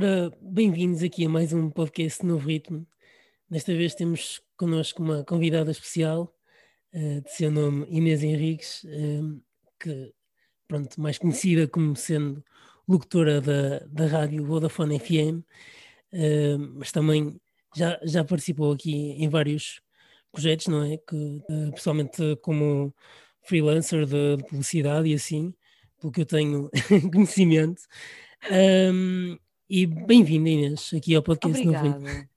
Ora, bem-vindos aqui a mais um podcast Novo Ritmo. Desta vez temos connosco uma convidada especial, uh, de seu nome Inês Henriques, uh, que, pronto, mais conhecida como sendo locutora da, da rádio Vodafone FM, uh, eh, mas também já, já participou aqui em vários projetos, não é? Que, pessoalmente como freelancer de, de, publicidade e assim, pelo que eu tenho conhecimento. Um, e bem-vinda, Inês, aqui ao podcast Obrigada. Novo.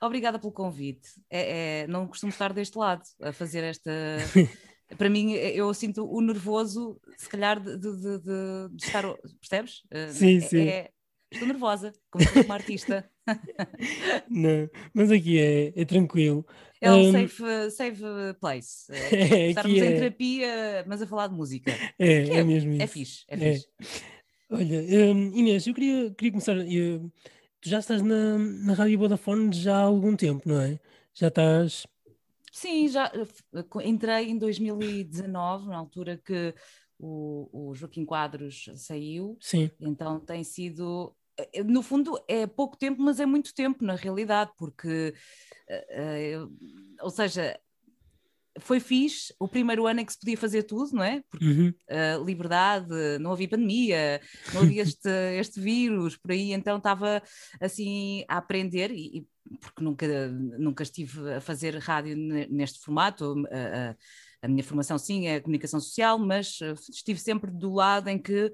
Obrigada pelo convite. É, é, não costumo estar deste lado a fazer esta. Para mim, eu sinto o nervoso, se calhar, de, de, de, de estar. Percebes? Eh, sim, é, sim. É, estou nervosa, como uma artista. não, mas aqui é, é tranquilo. É um, um safe, safe place. É, Estarmos em é. terapia, mas a falar de música. É, é, mesmo é isso. Fixe, é fixe. Olha, um, Inês, eu queria, queria começar. Eu, tu já estás na, na Rádio Vodafone já há algum tempo, não é? Já estás. Sim, já entrei em 2019, na altura que o, o Joaquim Quadros saiu. Sim. Então tem sido. Eh, no fundo, é pouco tempo, mas é muito tempo na realidade, porque. Ou seja, foi fixe o primeiro ano em que se podia fazer tudo, não é? Porque uhum. uh, liberdade, não havia pandemia, não havia este, este vírus por aí, então estava assim a aprender e, porque nunca, nunca estive a fazer rádio neste formato. A minha formação sim é comunicação social, mas estive sempre do lado em que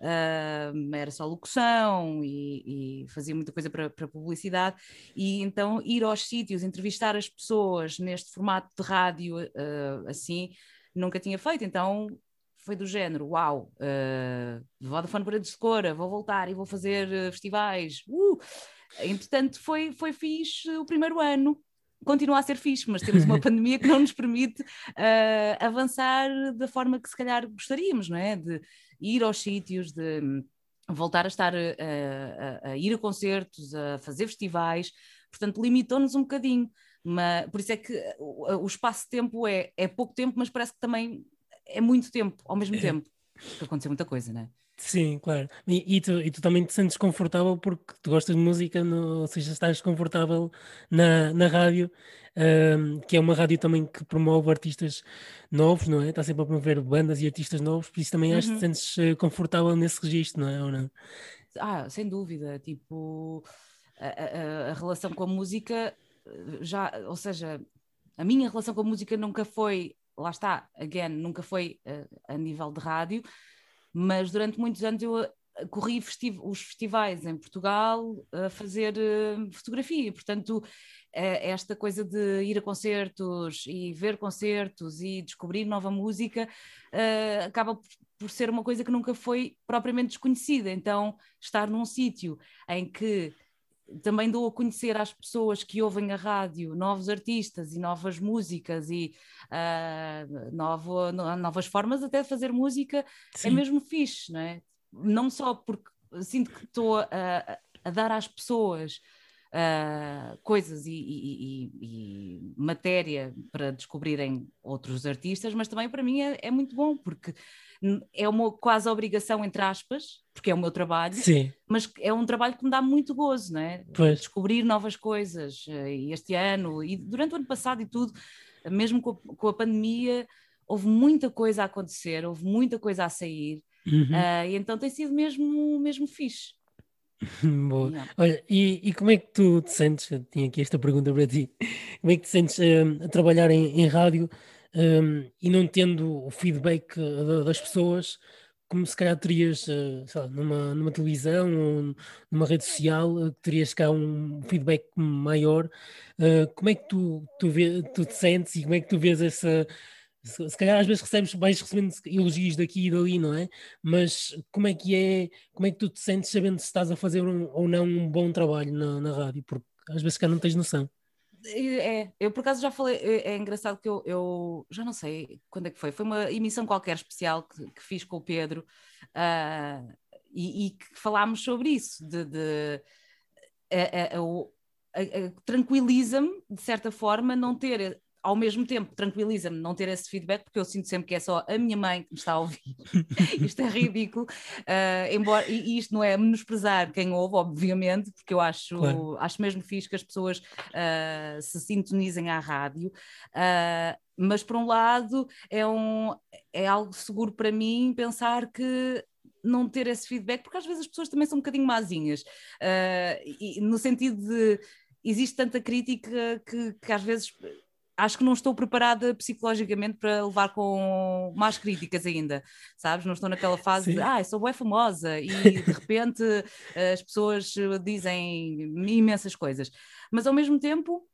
uh, era só locução e, e fazia muita coisa para, para, publicidade, e então ir aos sítios, entrevistar as pessoas neste formato de rádio uh, assim, nunca tinha feito, então foi do género, uau, uh, Vodafone Paredes de Cora, vou voltar e vou fazer festivais, uh! Entretanto, foi, foi fixe o primeiro ano, continua a ser fixe, mas temos uma pandemia que não nos permite uh, avançar da forma que se calhar gostaríamos, não é? De ir aos sítios, de voltar a estar a, a, a ir a concertos, a fazer festivais, portanto limitou-nos um bocadinho. Mas, por isso é que o, o espaço-tempo é, é pouco tempo, mas parece que também é muito tempo ao mesmo é. tempo. Porque aconteceu muita coisa, não é? Sim, claro. E, e, tu, e tu também te sentes confortável porque tu gostas de música, no, ou seja, estás confortável na, na rádio, um, que é uma rádio também que promove artistas novos, não é? Está sempre a promover bandas e artistas novos, por isso também uhum. acho que te uhum. sentes eh, confortável nesse registro, não é? Ou não? Ah, sem dúvida. Tipo, a, a, a relação com a música eh, já, ou seja, a minha relação com a música nunca foi, lá está, again, nunca foi uh, a nível de rádio mas durante muitos anos eu eh, corri festiv os festivais em Portugal a fazer uh, fotografia, portanto esta coisa de ir a concertos e ver concertos e descobrir nova música uh, acaba por, por ser uma coisa que nunca foi propriamente desconhecida, então estar num sítio em que também dou a conhecer às pessoas que ouvem a rádio novos artistas e novas músicas e uh, novo, novas formas até de fazer música, é Sim. é mesmo fixe, não é? Não só porque sinto que estou a, a, dar às pessoas uh, coisas e, e, e, matéria para descobrirem outros artistas, mas também para mim é, é muito bom, porque é uma quase obrigação, entre aspas, porque é o meu trabalho, Sim. mas é um trabalho que me dá muito gozo, não é? Pois. Descobrir novas coisas. Eh, e este ano, e durante o ano passado e tudo, mesmo com a, com a pandemia, houve muita coisa a acontecer, houve muita coisa a sair, uhum. uh, e então tem sido mesmo, mesmo fixe. Boa. Olha, e, e, como é que tu te sentes? Eu tinha aqui esta pergunta para ti. Como é que te sentes uh, a trabalhar em, em rádio um, e não tendo o feedback uh, das pessoas como se calhar terias, uh, lá, numa, numa televisão ou numa rede social, uh, terias cá um feedback maior. Uh, como é que tu, tu, vê, tu te sentes e como é que tu vês essa. Se, se calhar às vezes recebes, vais recebendo elogios daqui e dali, não é? Mas como é que é, como é que tu te sentes sabendo se estás a fazer um, ou não um bom trabalho na, na rádio? Porque às vezes cá não tens noção. É, eu por acaso já falei, é, é engraçado que eu, eu, já não sei quando é que foi, foi uma emissão qualquer especial que, que fiz com o Pedro uh, e, e, que falámos sobre isso, de, de tranquiliza-me de certa forma não ter ao mesmo tempo tranquiliza-me não ter esse feedback, porque eu sinto sempre que é só a minha mãe que me está a ouvir. isto é ridículo, uh, embora, e isto não é menosprezar quem ouve, obviamente, porque eu acho, claro. acho mesmo fixe que as pessoas uh, se sintonizem à rádio. Uh, mas por um lado é, um, é algo seguro para mim pensar que não ter esse feedback, porque às vezes as pessoas também são um bocadinho mazinhas, e, no sentido de existe tanta crítica que, que às vezes acho que não estou preparada psicologicamente para levar com mais críticas ainda, sabes? Não estou naquela fase Sim. de, ah, sou bem famosa e de repente as pessoas dizem imensas coisas. Mas ao mesmo tempo,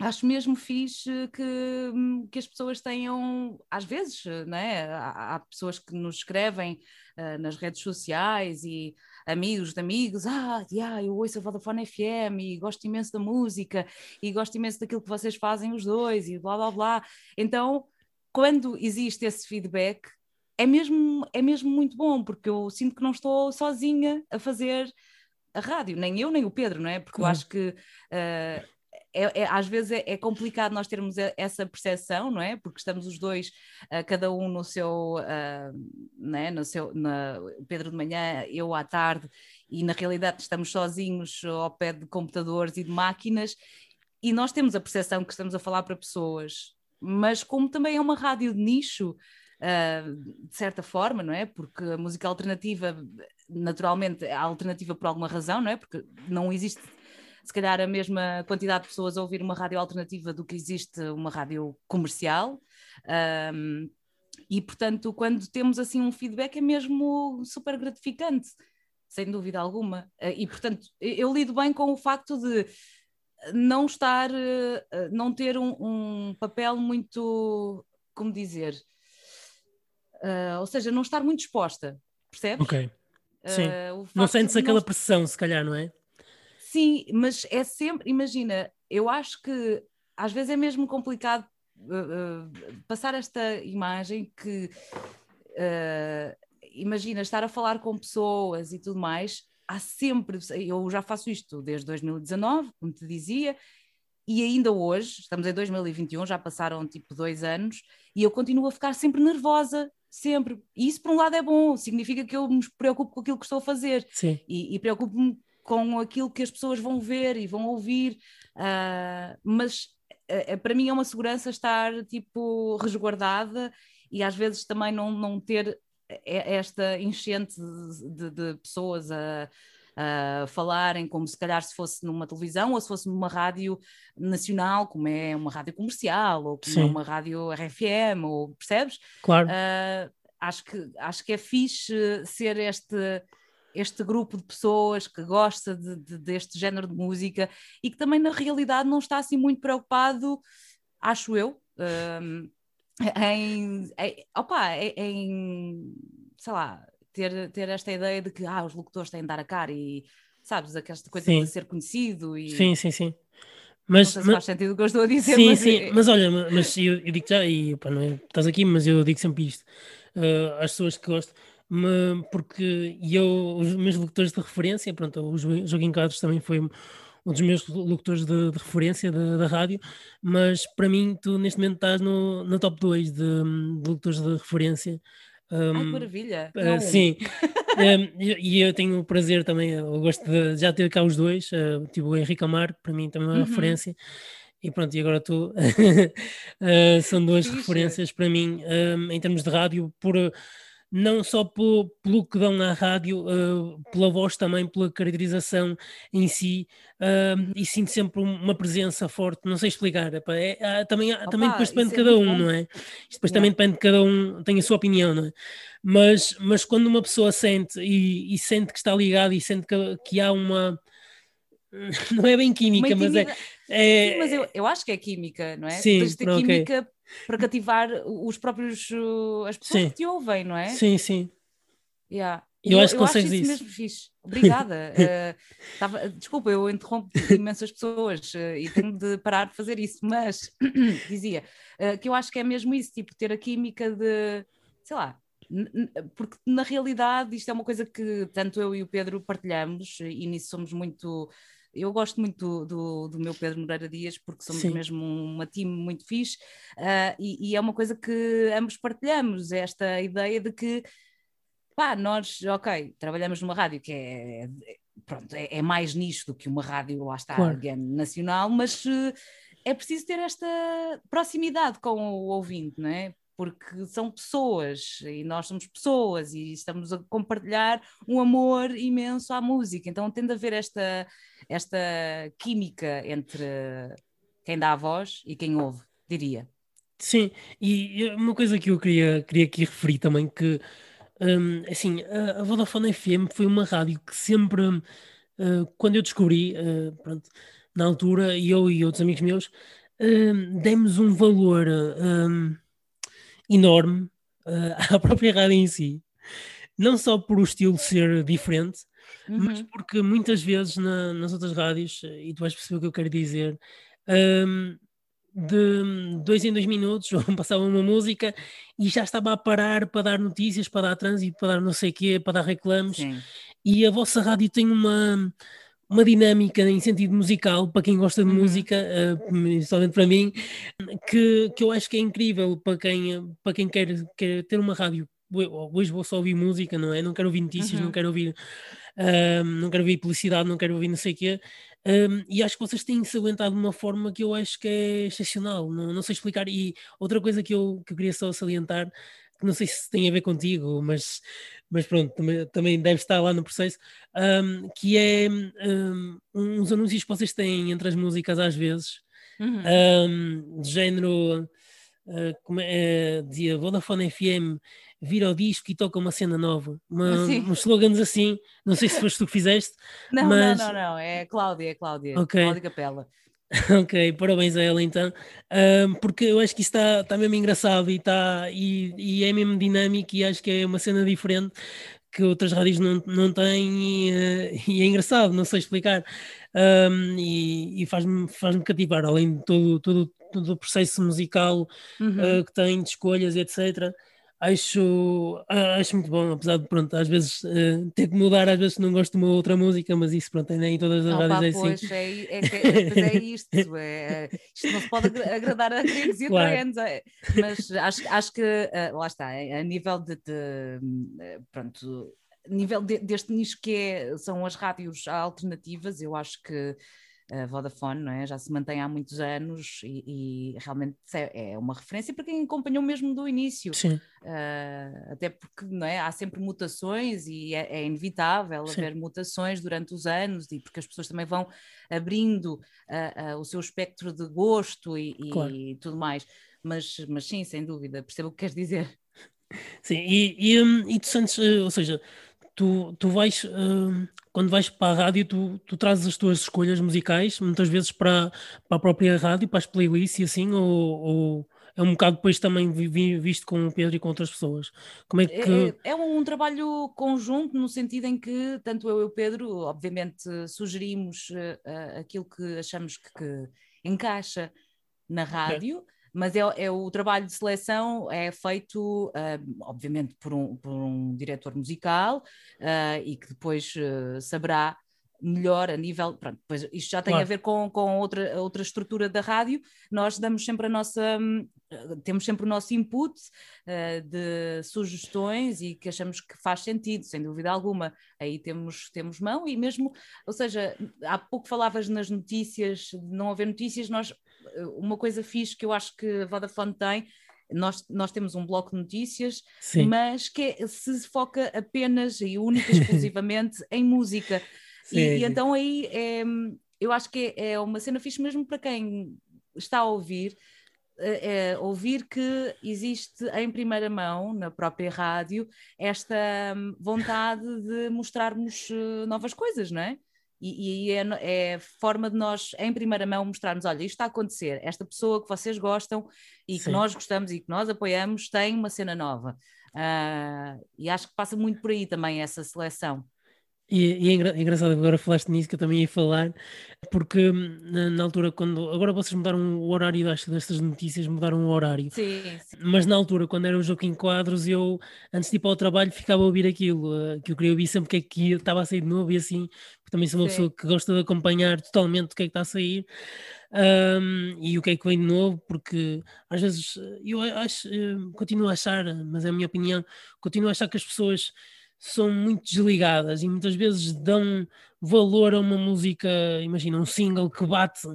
acho mesmo fixe que, que as pessoas tenham, às vezes, né? há, há pessoas que nos escrevem uh, nas redes sociais e amigos de amigos, ah, yeah, eu ouço a Vodafone FM e gosto imenso da música e gosto imenso daquilo que vocês fazem os dois e blá blá blá. Então, quando existe esse feedback, é mesmo, é mesmo muito bom, porque eu sinto que não estou sozinha a fazer a rádio, nem eu nem o Pedro, não é? Porque eu acho que uh, é, é, às vezes é, é, complicado nós termos essa percepção, não é? Porque estamos os dois, uh, cada um no seu, uh, né? no seu na, Pedro de manhã, eu à tarde, e na realidade estamos sozinhos ao pé de computadores e de máquinas, e nós temos a percepção que estamos a falar para pessoas, mas como também é uma rádio de nicho, Uh, de certa forma, não é? Porque a música alternativa, naturalmente, é alternativa por alguma razão, não é? Porque não existe se calhar a mesma quantidade de pessoas a ouvir uma rádio alternativa do que existe uma rádio comercial. Um, e portanto, quando temos assim um feedback, é mesmo super gratificante, sem dúvida alguma. Ah, e portanto, eu lido bem com o facto de não estar, ah, não ter um, um papel muito, como dizer, uh, ou seja, não estar muito exposta, percebes? Ok. Sim. Uh, não sentes aquela não... pressão, se calhar, não é? Sim, mas é sempre, imagina, eu acho que às vezes é mesmo complicado uh, uh, passar esta imagem que uh, imagina estar a falar com pessoas e tudo mais. Há sempre, eu já faço isto desde 2019, como te dizia, e ainda hoje, estamos em 2021, já passaram tipo dois anos, e eu continuo a ficar sempre nervosa, sempre. E isso, por um lado, é bom, significa que eu me preocupo com aquilo que estou a fazer. Sim. E, e preocupo-me com aquilo que as pessoas vão ver e vão ouvir, uh, mas uh, para mim é uma segurança estar tipo resguardada e às vezes também não, não ter esta enchente de, de pessoas a, a, falarem como se calhar se fosse numa televisão ou se fosse numa rádio nacional, como é uma rádio comercial ou como é Sim. é uma rádio RFM, ou percebes? Claro. Uh, acho, que, acho que é fixe ser este este grupo de pessoas que gosta de, de, deste género de música e que também na realidade não está assim muito preocupado, acho eu, um, em, em, opa, em, sei lá, ter, ter esta ideia de que ah, os locutores têm de dar a cara e sabes, aquela coisa sim. de ser conhecido e... Sim, sim, sim. Mas, se faz sentido o que eu estou a dizer. Sim, mas... sim, é mas olha, mas eu, eu digo já, e opa, não é, estás aqui, mas eu digo sempre isto uh, às pessoas que gostam porque eu, os meus locutores de referência, pronto, o Joaquim Carlos também foi um dos meus locutores de, de referência da, da, rádio, mas para mim tu neste momento estás no, no top 2 de, de locutores de referência. Um, Ai, maravilha! Uh, sim, um, e, eu tenho o prazer também, eu gosto de já ter cá os dois, uh, tipo o Henrique Amar, para mim também é uma uhum. referência, e pronto, e agora tu uh, são duas referências para mim um, em termos de rádio, por não só pelo, pelo que dão na rádio, uh, pela voz também, pela caracterização em si, uh, e sinto sempre uma presença forte, não sei explicar, é, é, também, Opa, também depois depende de é cada um, bom. não é? Isto depois também depende de cada um, tem a sua opinião, não é? Mas, mas quando uma pessoa sente e, e sente que está ligado e sente que, que há uma não é bem química, mas é. é... Sim, mas eu, eu acho que é química, não é? Sim, química okay para cativar os próprios uh, as pessoas sim. que te ouvem, não é? Sim, sim. Yeah. Eu, eu acho que consegues isso. mesmo fixe. Obrigada. uh, tava, desculpa, eu interrompo imensas pessoas uh, e tenho de parar de fazer isso, mas dizia uh, que eu acho que é mesmo isso, tipo, ter a química de, sei lá, porque na realidade isto é uma coisa que tanto eu e o Pedro partilhamos e nisso somos muito eu gosto muito do, do, do, meu Pedro Moreira Dias, porque somos Sim. mesmo uma time muito fixe, uh, e, e, é uma coisa que ambos partilhamos, esta ideia de que, pá, nós, ok, trabalhamos numa rádio que é, pronto, é, é mais nicho do que uma rádio, lá está, claro. nacional, mas uh, é preciso ter esta proximidade com o ouvinte, não é? Porque são pessoas e nós somos pessoas e estamos a compartilhar um amor imenso à música. Então tende a haver esta, esta química entre quem dá a voz e quem ouve, diria. Sim, e uma coisa que eu queria, queria aqui referir também, que um, assim, a, Vodafone FM foi uma rádio que sempre, uh, quando eu descobri, uh, pronto, na altura, eu e outros amigos meus, uh, demos um valor hum, enorme uh, à própria rádio em si. Não só por o estilo ser diferente, uhum. mas porque muitas vezes na, nas outras rádios, e tu vais perceber o que eu quero dizer, um, de dois em dois minutos passava uma música e já estava a parar para dar notícias, para dar trânsito, para dar não sei o quê, para dar reclames. Sim. E a vossa rádio tem uma uma dinâmica em sentido musical, para quem gosta de uhum. música, uh, principalmente para mim, que, que eu acho que é incrível para quem, para quem quer, quer ter uma rádio. Hoje vou só ouvir música, não é? Não quero ouvir notícias, uhum. não quero ouvir uh, não quero ouvir publicidade, não quero ouvir não sei o quê. Um, e acho que vocês têm se aguentado de uma forma que eu acho que é excepcional, não, não sei explicar. E outra coisa que eu, que eu queria só salientar, que não sei se tem a ver contigo, mas mas pronto, também, também deve estar lá no processo, um, que é um, uns anúncios que vocês têm entre as músicas às vezes, uhum. um, de género, uh, como é, dizia Vodafone FM, vira o disco e toca uma cena nova, uma, uns slogans assim, não sei se foste tu que fizeste. Não, mas... não, não, não, é Cláudia, é Cláudia, okay. Cláudia Capela. Ok, parabéns a ela então, um, porque eu acho que isso está tá mesmo engraçado e, tá, e, e, é mesmo dinâmico e acho que é uma cena diferente que outras rádios não, não têm e, uh, e é engraçado, não sei explicar. Um, e, e faz-me faz cativar, além de todo, todo, todo o processo musical uhum. uh, que tem de escolhas, etc acho, acho muito bom, apesar de, pronto, às vezes uh, ter que mudar, às vezes não gosto de uma outra música, mas isso, pronto, nem em todas as rádios é assim. É, é, é, é, isto, é, isto não se pode agradar a gregos e claro. a é, mas acho, acho que, uh, lá está, a nível de, de pronto, nível de, deste nicho que é, são as rádios alternativas, eu acho que a Vodafone, não é? já se mantém há muitos anos e, e, realmente é, é uma referência para quem acompanhou mesmo do início. Sim. Uh, até porque não é? há sempre mutações e é, é inevitável sim. haver mutações durante os anos e porque as pessoas também vão abrindo uh, uh, o seu espectro de gosto e, claro. e, tudo mais. Mas, mas sim, sem dúvida, percebo o que queres dizer. Sim, e, e, e tu sentes, ou seja, tu, tu vais, uh, quando vais para a rádio, tu, tu trazes as tuas escolhas musicais, muitas vezes para, para a própria rádio, para as playlists e assim, ou, ou é um bocado depois também visto com o Pedro e com outras pessoas? Como é que. É, é um trabalho conjunto, no sentido em que tanto eu e o Pedro, obviamente, sugerimos uh, aquilo que achamos que, que encaixa na rádio. Okay mas é, é, o trabalho de seleção é feito, uh, obviamente, por um, por um diretor musical uh, e que depois uh, saberá melhor a nível. Pronto, pois isto já tem claro. a ver com, com outra, outra estrutura da rádio. Nós damos sempre a nossa. Temos sempre o nosso input uh, de sugestões e que achamos que faz sentido, sem dúvida alguma. Aí temos, temos mão e mesmo, ou seja, há pouco falavas nas notícias, de não haver notícias, nós uma coisa fixe que eu acho que a Vodafone tem, nós, nós temos um bloco de notícias, Sim. mas que é, se foca apenas e única exclusivamente em música. Sim, e, e, então aí é, eu acho que é, é uma cena fixe mesmo para quem está a ouvir, é, ouvir que existe em primeira mão, na própria rádio, esta hum, vontade de mostrarmos novas coisas, não é? E, e é, é, forma de nós, em primeira mão, mostrarmos: olha, isto está a acontecer, esta pessoa que vocês gostam e Sim. que nós gostamos e que nós apoiamos tem uma cena nova. Uh, e acho que passa muito por aí também essa seleção. E, e é, engra, é engraçado agora falaste nisso que eu também ia falar, porque hum, na, na, altura, quando agora vocês mudaram o horário das, destas notícias, mudaram o horário. Sim, sim, Mas na altura, quando era o jogo em quadros, eu antes de ir para o trabalho ficava a ouvir aquilo, uh, que eu queria ouvir sempre o que é que estava a sair de novo e assim, porque também sou uma sim. pessoa que gosta de acompanhar totalmente o que é que está a sair. Um, e o que é que vem de novo, porque às vezes eu acho, eu continuo a achar, mas é a minha opinião, continuo a achar que as pessoas são muito desligadas e muitas vezes dão valor a uma música, imagina, um single que bate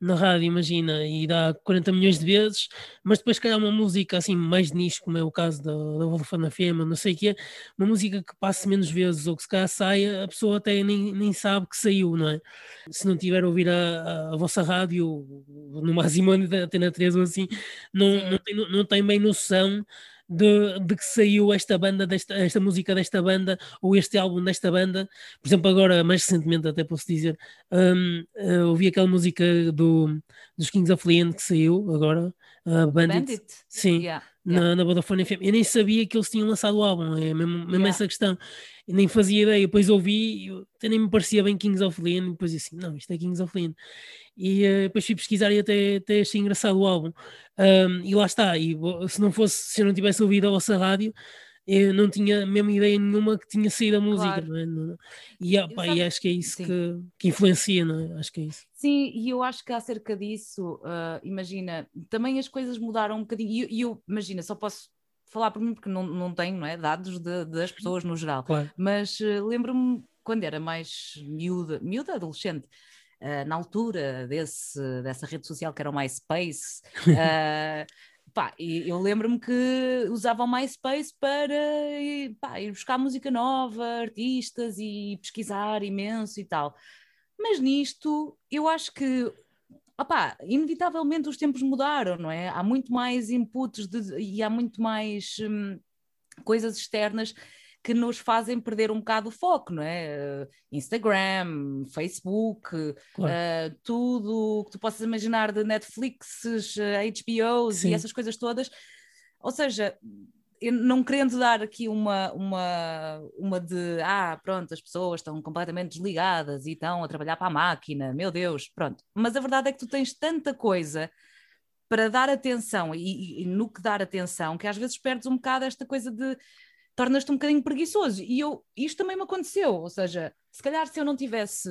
na rádio, imagina, e dá 40 milhões de vezes, mas depois calhar uma música assim mais de nicho, como é o caso da, da Vodafone FM, não sei o quê, uma música que passe menos vezes ou que se calhar saia, a pessoa até nem, nem sabe que saiu, não é? Se não tiver a ouvir a, a, a vossa rádio, no máximo até na 3 ou assim, não, não, tem, não tem bem noção de, de que saiu esta banda, desta, esta música desta banda, ou este álbum desta banda. Por exemplo, agora, mais recentemente, até posso dizer, um, uh, ouvi aquela música do, dos Kings of Leon que saiu agora, uh, Bandit. Bandit. Sim. Yeah na, na Vodafone FM. Eu nem sabia que eles tinham lançado o álbum, é mesmo, mesmo yeah. essa questão. Eu nem fazia ideia, depois ouvi, eu, até nem me parecia bem Kings of Leon, e depois disse assim, não, isto é Kings of Leon. E uh, depois fui pesquisar e até, até achei engraçado o álbum. Um, e lá está, e se não fosse, se eu não tivesse ouvido a vossa rádio, eu não tinha mesmo ideia nenhuma que tinha saído a música, claro. não é? E, opa, e acho que é isso que, que, influencia, não é? Acho que é isso. Sim, e eu acho que acerca disso, uh, imagina, também as coisas mudaram um bocadinho, e eu, eu, imagina, só posso falar por mim porque não, não tenho não é, dados de, das pessoas no geral, claro. mas uh, lembro-me quando era mais miúda, miúda adolescente, Uh, na altura desse, dessa rede social que era o MySpace, uh, pá, eu lembro-me que usava o MySpace para pá, ir buscar música nova, artistas e pesquisar imenso e tal. Mas nisto, eu acho que opá, inevitavelmente os tempos mudaram, não é? Há muito mais inputs de, e há muito mais hum, coisas externas que nos fazem perder um bocado o foco, não é? Instagram, Facebook, claro. uh, tudo que tu possas imaginar de Netflix, HBOs Sim. e essas coisas todas. Ou seja, não querendo dar aqui uma, uma, uma de ah, pronto, as pessoas estão completamente desligadas e estão a trabalhar para a máquina, meu Deus, pronto. Mas a verdade é que tu tens tanta coisa para dar atenção e, e no que dar atenção que às vezes perdes um bocado esta coisa de tornas-te um bocadinho preguiçoso. E eu, isto também me aconteceu, ou seja, se calhar se eu não tivesse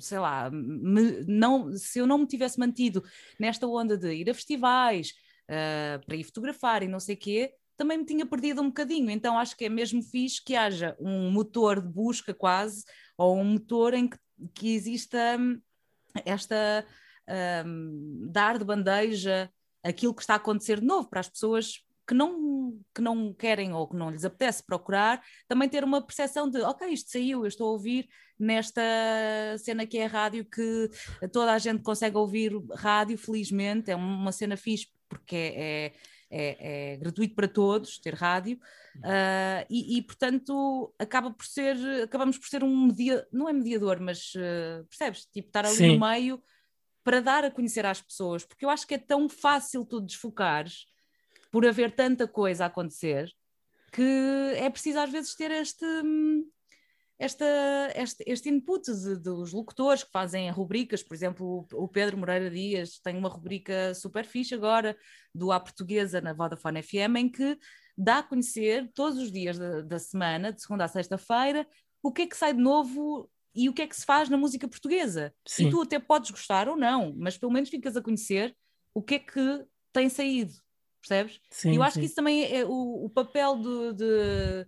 sei lá, me, não, se eu não me tivesse mantido nesta onda de ir a festivais, uh, para ir fotografar e não sei o quê, também me tinha perdido um bocadinho. Então acho que é mesmo fixe que haja um motor de busca quase, ou um motor em que, que exista esta um, dar de bandeja aquilo que está a acontecer de novo para as pessoas que não, que não querem ou que não lhes apetece procurar, também ter uma percepção de, ok, isto saiu, eu estou a ouvir nesta cena que é a rádio, que toda a gente consegue ouvir rádio, felizmente, é uma cena fixe, porque é, é, é gratuito para todos ter rádio, uh, e, e, portanto acaba por ser, acabamos por ser um mediador, não é mediador, mas uh, percebes? Tipo, estar ali Sim. no meio para dar a conhecer às pessoas, porque eu acho que é tão fácil tu desfocares por haver tanta coisa a acontecer, que é preciso às vezes ter este, esta, este, este input de, dos locutores que fazem rubricas, por exemplo, o Pedro Moreira Dias tem uma rubrica super fixe agora do A Portuguesa na Vodafone FM, em que dá a conhecer todos os dias da, da semana, de segunda a sexta-feira, o que é que sai de novo e o que é que se faz na música portuguesa. Sim. E tu até podes gostar ou não, mas pelo menos ficas a conhecer o que é que tem saído percebes? Sim, e eu acho sim. que isso também é o, o papel de, de,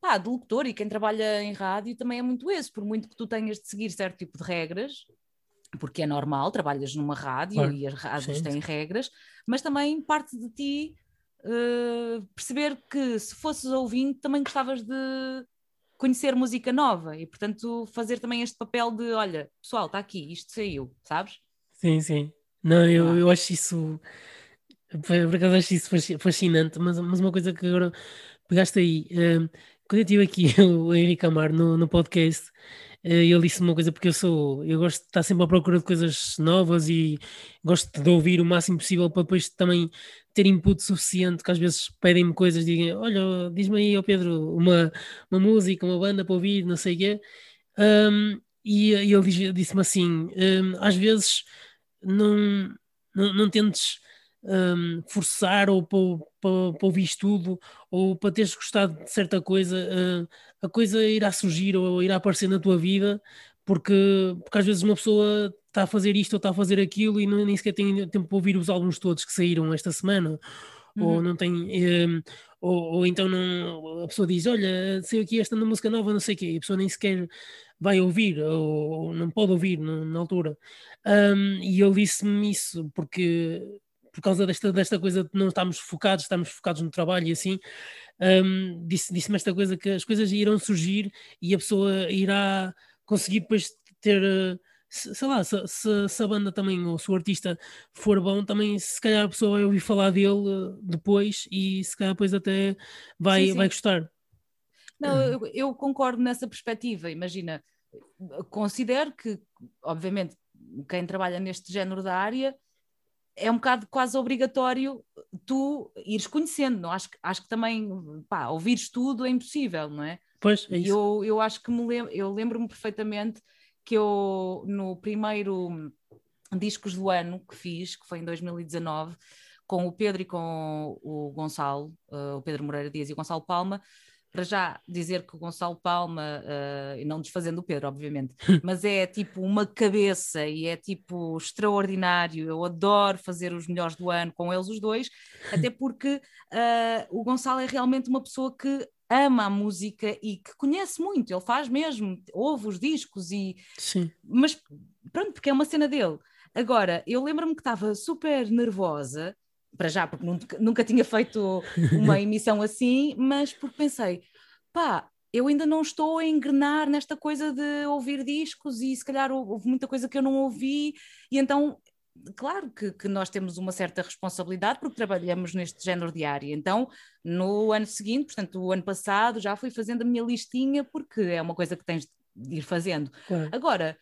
pá, de locutor e quem trabalha em rádio também é muito esse, por muito que tu tenhas de seguir certo tipo de regras, porque é normal, trabalhas numa rádio claro. e as rádios sim, têm regras, mas também parte de ti uh, perceber que se fosses ouvinte também gostavas de conhecer música nova e portanto fazer também este papel de olha, pessoal, está aqui, isto saiu, sabes? Sim, sim. Não, eu, ah. eu acho isso por acaso acho isso fascinante, mas, mas uma coisa que agora pegaste aí, uh, quando eu tive aqui o Henrique Amar no, no podcast, uh, ele disse uma coisa, porque eu sou, eu gosto de estar sempre à procura de coisas novas e gosto de ouvir o máximo possível para depois também ter input suficiente, que às vezes pedem-me coisas, digam, olha, diz-me aí, ó Pedro, uma, uma música, uma banda para ouvir, não sei o quê. Um, e, e ele disse-me assim: um, às vezes não, não, não tentes um, forçar ou para, para, para ouvir tudo ou para teres gostado de certa coisa, uh, a coisa irá surgir ou irá aparecer na tua vida porque, porque às vezes uma pessoa está a fazer isto ou está a fazer aquilo e não, nem sequer tem tempo para ouvir os álbuns todos que saíram esta semana. Uhum. Ou não tem, um, ou, ou, então não, a pessoa diz: Olha, saiu aqui esta música nova, não sei o quê, e a pessoa nem sequer vai ouvir, ou, ou não pode ouvir na, na altura. Um, e ele disse-me isso, porque por causa desta, desta coisa de não estarmos focados, estamos focados no trabalho e assim, um, disse-me disse esta coisa que as coisas irão surgir e a pessoa irá conseguir depois ter. sei lá, se, se, se, a banda também, ou se o artista for bom, também se calhar a pessoa vai ouvir falar dele eh, depois e se calhar depois até vai, sim, sim. vai gostar. Não, eu, eu, concordo nessa perspectiva. Imagina, considero que, obviamente, quem trabalha neste género da área é um bocado quase obrigatório tu ires conhecendo, não? Acho, acho que também, pá, ouvires tudo é impossível, não é? Pois, é isso. Eu, eu acho que me lembro, eu lembro-me perfeitamente que eu, no primeiro discos do ano que fiz, que foi em 2019, com o Pedro e com o Gonçalo, uh, o Pedro Moreira Dias e o Gonçalo Palma, para já dizer que o Gonçalo Palma, uh, e não desfazendo o Pedro, obviamente, mas é tipo uma cabeça e é tipo extraordinário. Eu adoro fazer os melhores do ano com eles os dois, até porque uh, o Gonçalo é realmente uma pessoa que ama a música e que conhece muito, ele faz mesmo, ouve os discos e. Sim. Mas pronto, porque é uma cena dele. Agora, eu lembro-me que estava super nervosa para já, porque nunca, nunca tinha feito uma emissão assim, mas porque pensei, pá, eu ainda não estou a engrenar nesta coisa de ouvir discos e se calhar houve muita coisa que eu não ouvi, e então, claro que, que nós temos uma certa responsabilidade porque trabalhamos neste género diário. Então, no ano seguinte, portanto, o ano passado, já fui fazendo a minha listinha porque é uma coisa que tens de ir fazendo. Agora,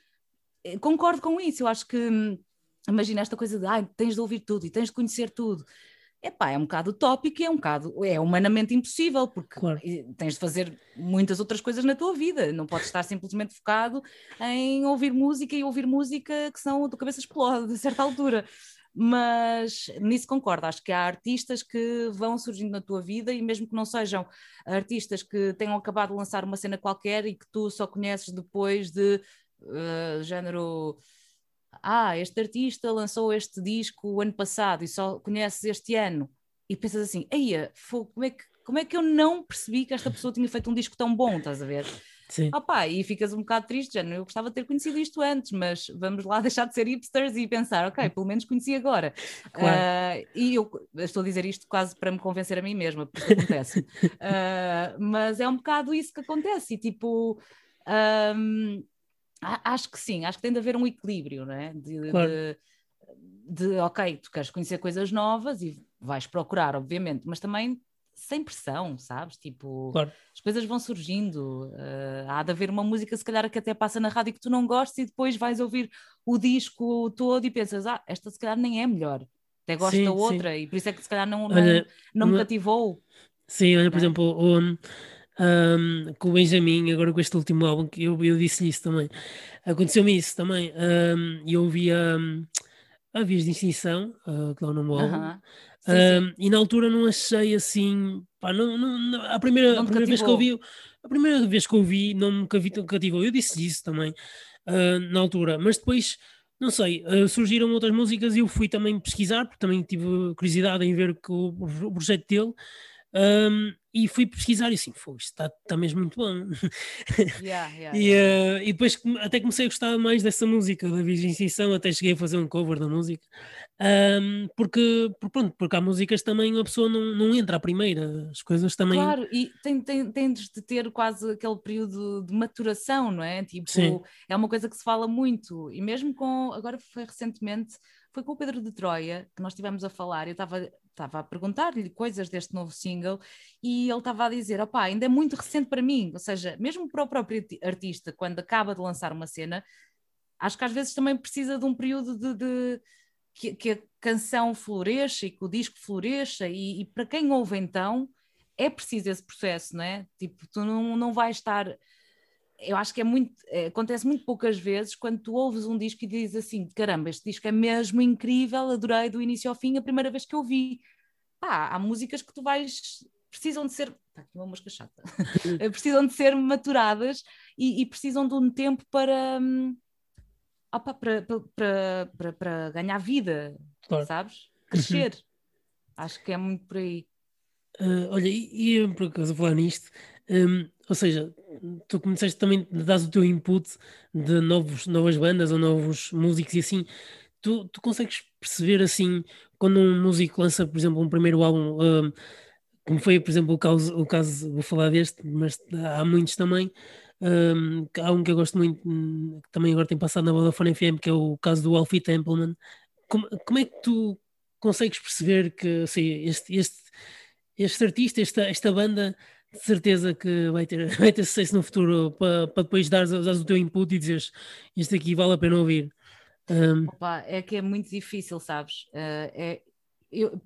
eh, concordo com isso, eu acho que hum, imagina esta coisa de ah, tens de ouvir tudo e tens de conhecer tudo. Epá, é um bocado utópico e é um bocado, é humanamente impossível, porque claro. tens de fazer muitas outras coisas na tua vida, não podes estar simplesmente focado em ouvir música e ouvir música que são a tua cabeça explode a certa altura. Mas nisso concordo, acho que há artistas que vão surgindo na tua vida e mesmo que não sejam artistas que tenham acabado de lançar uma cena qualquer e que tu só conheces depois de uh, género ah, este artista lançou este disco o ano passado e só conheces este ano, e pensas assim, eia, como é, que, como é que eu não percebi que esta pessoa tinha feito um disco tão bom, estás a ver? Sim. Opa, e ficas um bocado triste, já eu gostava de ter conhecido isto antes, mas vamos lá deixar de ser hipsters e pensar, ok, pelo menos conheci agora. Claro. Uh, e eu estou a dizer isto quase para me convencer a mim mesma, porque acontece. uh, mas é um bocado isso que acontece, e tipo. Um, Acho que sim, acho que tem de haver um equilíbrio, não é? De, claro. de, de, ok, tu queres conhecer coisas novas e vais procurar, obviamente, mas também sem pressão, sabes? Tipo, claro. as coisas vão surgindo. Uh, há de haver uma música, se calhar, que até passa na rádio que tu não gostes e depois vais ouvir o disco todo e pensas, ah, esta se calhar nem é melhor. Até gosto da outra sim. e por isso é que se calhar não, não, olha, não me cativou. Sim, olha, por é? exemplo, o, um, com o Benjamin, agora com este último álbum, que eu, eu disse isso também. Aconteceu-me isso também. Um, eu ouvi um, a Vias de Extinção, uh, que é o nome do álbum, uh -huh. e na altura não achei assim. Pá, não, não, a primeira, a primeira vez que ouvi, a primeira vez que ouvi, não me cativou. Eu disse isso também uh, na altura, mas depois não sei, uh, surgiram outras músicas e eu fui também pesquisar, porque também tive curiosidade em ver o projeto dele. Um, e fui pesquisar e assim, isto está, está mesmo muito bom. Yeah, yeah, e, uh, e depois até comecei a gostar mais dessa música, da Virgem até cheguei a fazer um cover da música, um, porque, porque, pronto, porque há músicas também a pessoa não, não entra à primeira, as coisas também. Claro, e tem, tem, tens de ter quase aquele período de maturação, não é? Tipo, Sim. é uma coisa que se fala muito, e mesmo com, agora foi recentemente foi com o Pedro de Troia que nós estivemos a falar. Eu estava estava a perguntar-lhe coisas deste novo single e ele estava a dizer: opá, ainda é muito recente para mim. Ou seja, mesmo para o próprio artista, quando acaba de lançar uma cena, acho que às vezes também precisa de um período de, de que, que a canção floresça e que o disco floresça, e, e, para quem ouve então, é preciso esse processo, não é? Tipo, tu não, não vais estar. Eu acho que é muito. É, acontece muito poucas vezes quando tu ouves um disco e dizes assim: caramba, este disco é mesmo incrível, adorei do início ao fim, a primeira vez que eu vi. Pá, há músicas que tu vais. precisam de ser. Pá, aqui uma mosca chata. precisam de ser maturadas e, e precisam de um tempo para. Hum, opa, para, para, para, para ganhar vida, claro. sabes? Crescer. Uhum. Acho que é muito por aí. Uh, olha, e, e por acaso a falar nisto, um, ou seja, tu começaste também a dar o teu input de novos, novas bandas ou novos músicos e assim, tu, tu consegues perceber assim, quando um músico lança, por exemplo, um primeiro álbum, um, como foi, por exemplo, o caso, o caso, vou falar deste, mas há muitos também, um, há um que eu gosto muito, que também agora tem passado na Vodafone FM, que é o caso do Alfie Templeman. Como, como é que tu consegues perceber que assim, este, este, este artista, esta, esta banda, de certeza que vai ter, vai ter sucesso no futuro para, para depois dares, dares o teu input e dizeres este aqui vale a pena ouvir? Um... Opa, é que é muito difícil, sabes? Uh, é, eu,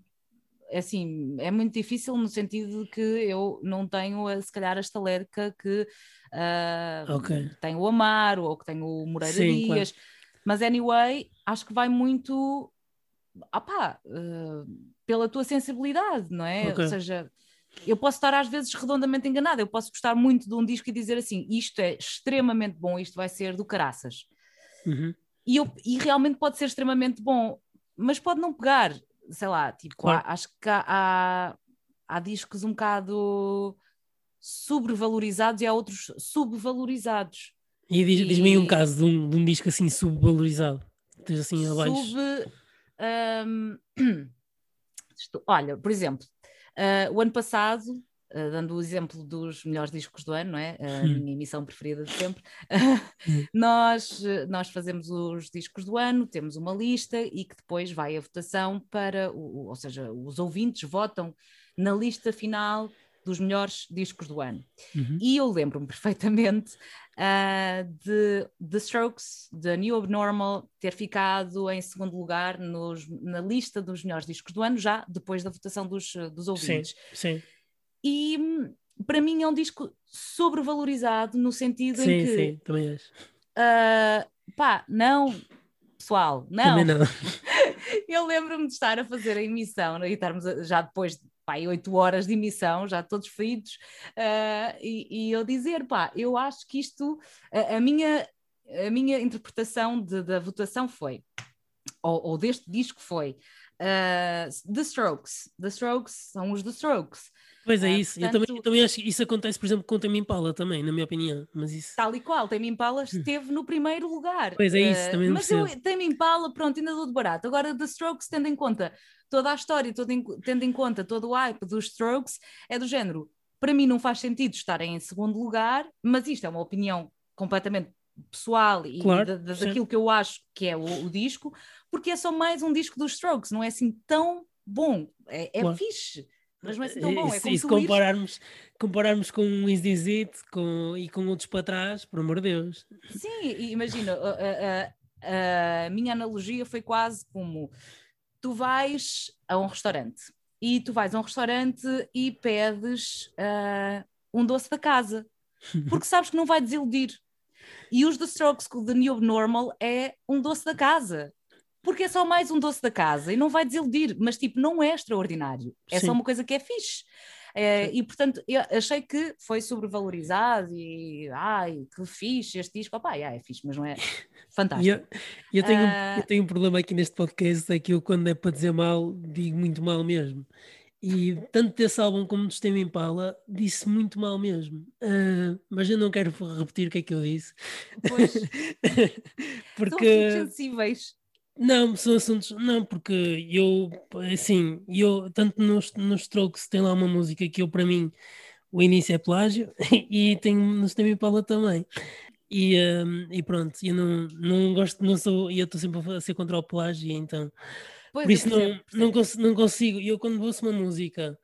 é assim, é muito difícil no sentido de que eu não tenho, se calhar, a estaleca que uh, okay. tem o Amaro ou que tem o Moreira Sim, Dias, claro. mas anyway, acho que vai muito opá, uh, pela tua sensibilidade, não é? Okay. Ou seja, eu posso estar às vezes redondamente enganada, eu posso gostar muito de um disco e dizer assim: isto é extremamente bom, isto vai ser do caraças. Uhum. E, eu, e realmente pode ser extremamente bom, mas pode não pegar sei lá, tipo, claro. há, acho que há, há, discos um bocado sobrevalorizados e há outros subvalorizados. E diz-me diz um caso de um, de um, disco assim subvalorizado, tens assim abaixo. Sub, um, olha, por exemplo, uh, o ano passado Uh, dando o exemplo dos melhores discos do ano, não é? A hum. minha emissão preferida de sempre. Nós, nós fazemos os discos do ano, temos uma lista e que depois vai a votação para, o, ou seja, os ouvintes votam na lista final dos melhores discos do ano. Uhum. E eu lembro-me perfeitamente uh, de The Strokes, The New Abnormal, ter ficado em segundo lugar nos, na lista dos melhores discos do ano, já depois da votação dos, dos ouvintes. Sim, sim. E para mim é um disco sobrevalorizado no sentido sim, em que. Sim, também acho. Uh, pá, não, pessoal, não. Também não. eu lembro-me de estar a fazer a emissão e estarmos já depois pá, 8 horas de emissão, já todos feridos, uh, e, e, eu dizer, pá, eu acho que isto, a, a minha, a minha interpretação de, da votação foi, ou, ou, deste disco foi, uh, The Strokes. The Strokes são os The Strokes. Pois é, isso. Portanto, eu, também, eu também acho que isso acontece, por exemplo, com o Tame Impala também, na minha opinião. Mas isso... Tal e qual, Tame Impala hum. esteve no primeiro lugar. Pois é isso, também uh, Mas eu, Tame Impala, pronto, ainda dou de barato. Agora, The Strokes, tendo em conta toda a história, todo em, tendo em conta todo o hype dos Strokes, é do género, para mim não faz sentido estarem em segundo lugar, mas isto é uma opinião completamente pessoal e claro, da, da, daquilo que eu acho que é o, o, disco, porque é só mais um disco dos Strokes, não é assim tão bom, é, é claro. fixe mas não é assim tão bom. É e se compararmos, compararmos com um Is This It com, e com outros para trás, por amor de Deus. Sim, imagina, a, a, a, minha analogia foi quase como tu vais a um restaurante e tu vais a um restaurante e pedes uh, um doce da casa, porque sabes que não vai desiludir. E os The Strokes com The New Normal é um doce da casa porque é só mais um doce da casa e não vai desiludir, mas tipo, não é extraordinário, é Sim. só uma coisa que é fixe. É, e portanto, eu achei que foi sobrevalorizado e ai, que fixe este disco, opá, é fixe, mas não é fantástico. eu, eu, tenho, uh... eu tenho um problema aqui neste podcast, é que eu quando é para dizer mal, digo muito mal mesmo. E tanto desse álbum como do Sistema Impala, disse muito mal mesmo. Uh, mas eu não quero repetir o que é que eu disse. Pois. Porque. São sensíveis. Não, são assuntos. Não, porque eu, assim, eu, tanto nos, nos Strokes tem lá uma música que eu, para mim, o início é plágio, e tem no Sistema Impala também. E, um, e pronto, eu não, não gosto, não sou, e eu estou sempre a ser contra o plágio, então. Pois por isso não, não, consigo, não consigo. Eu, quando ouço uma música,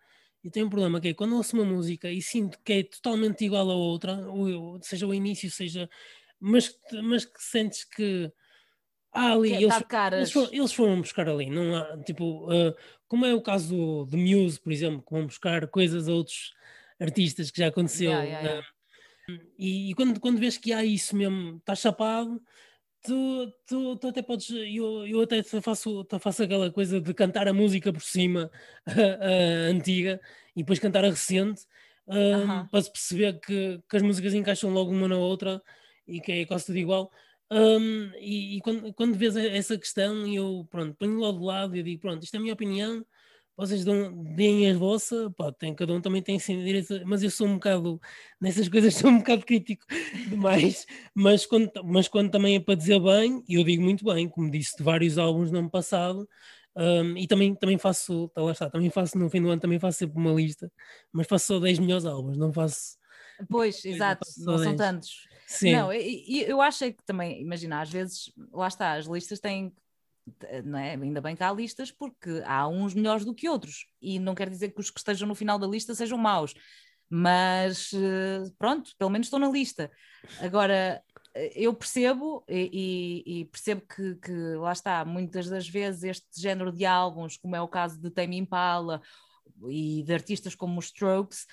eu tenho um problema que é quando ouço uma música e sinto que é totalmente igual a outra, seja o início, seja. Mas, mas que sentes que há ali, é eles, eles, foram, eles, foram, buscar ali, não há, tipo, uh, como é o caso do, do Muse, por exemplo, que vão buscar coisas a outros artistas que já aconteceu. Yeah, yeah, yeah. Uh, e, e, quando, quando vês que há isso mesmo, está chapado, tu, tu, tu até podes, eu, eu até faço, faço aquela coisa de cantar a música por cima, a, a antiga, e depois cantar a recente, uh -huh. para se perceber que, que as músicas encaixam logo uma na outra e que é quase tudo igual. Um, e, e quando, quando vês essa questão, eu pronto, ponho lá de lado e digo: pronto, isto é a minha opinião, vocês dão, deem as vossas, pá, tem, cada um também tem sim direito, mas eu sou um bocado, nessas coisas sou um bocado crítico demais, mas quando, mas quando também é para dizer bem, e eu digo muito bem, como disse de vários álbuns no ano passado, um, e também, também faço, tá lá está, também faço no fim do ano, também faço sempre uma lista, mas faço só 10 melhores álbuns, não faço. Pois, exato, não são tantos. Sim. Não, e eu, eu acho que também, imagina, às vezes, lá está, as listas têm não é? Ainda bem que há listas, porque há uns melhores do que outros, e não quer dizer que os que estejam no final da lista sejam maus, mas eh, pronto, pelo menos estão na lista. Agora, eh, eu percebo e, e percebo que, que, lá está, muitas das vezes este género de álbuns, como é o caso de Tame Impala e de artistas como os Strokes,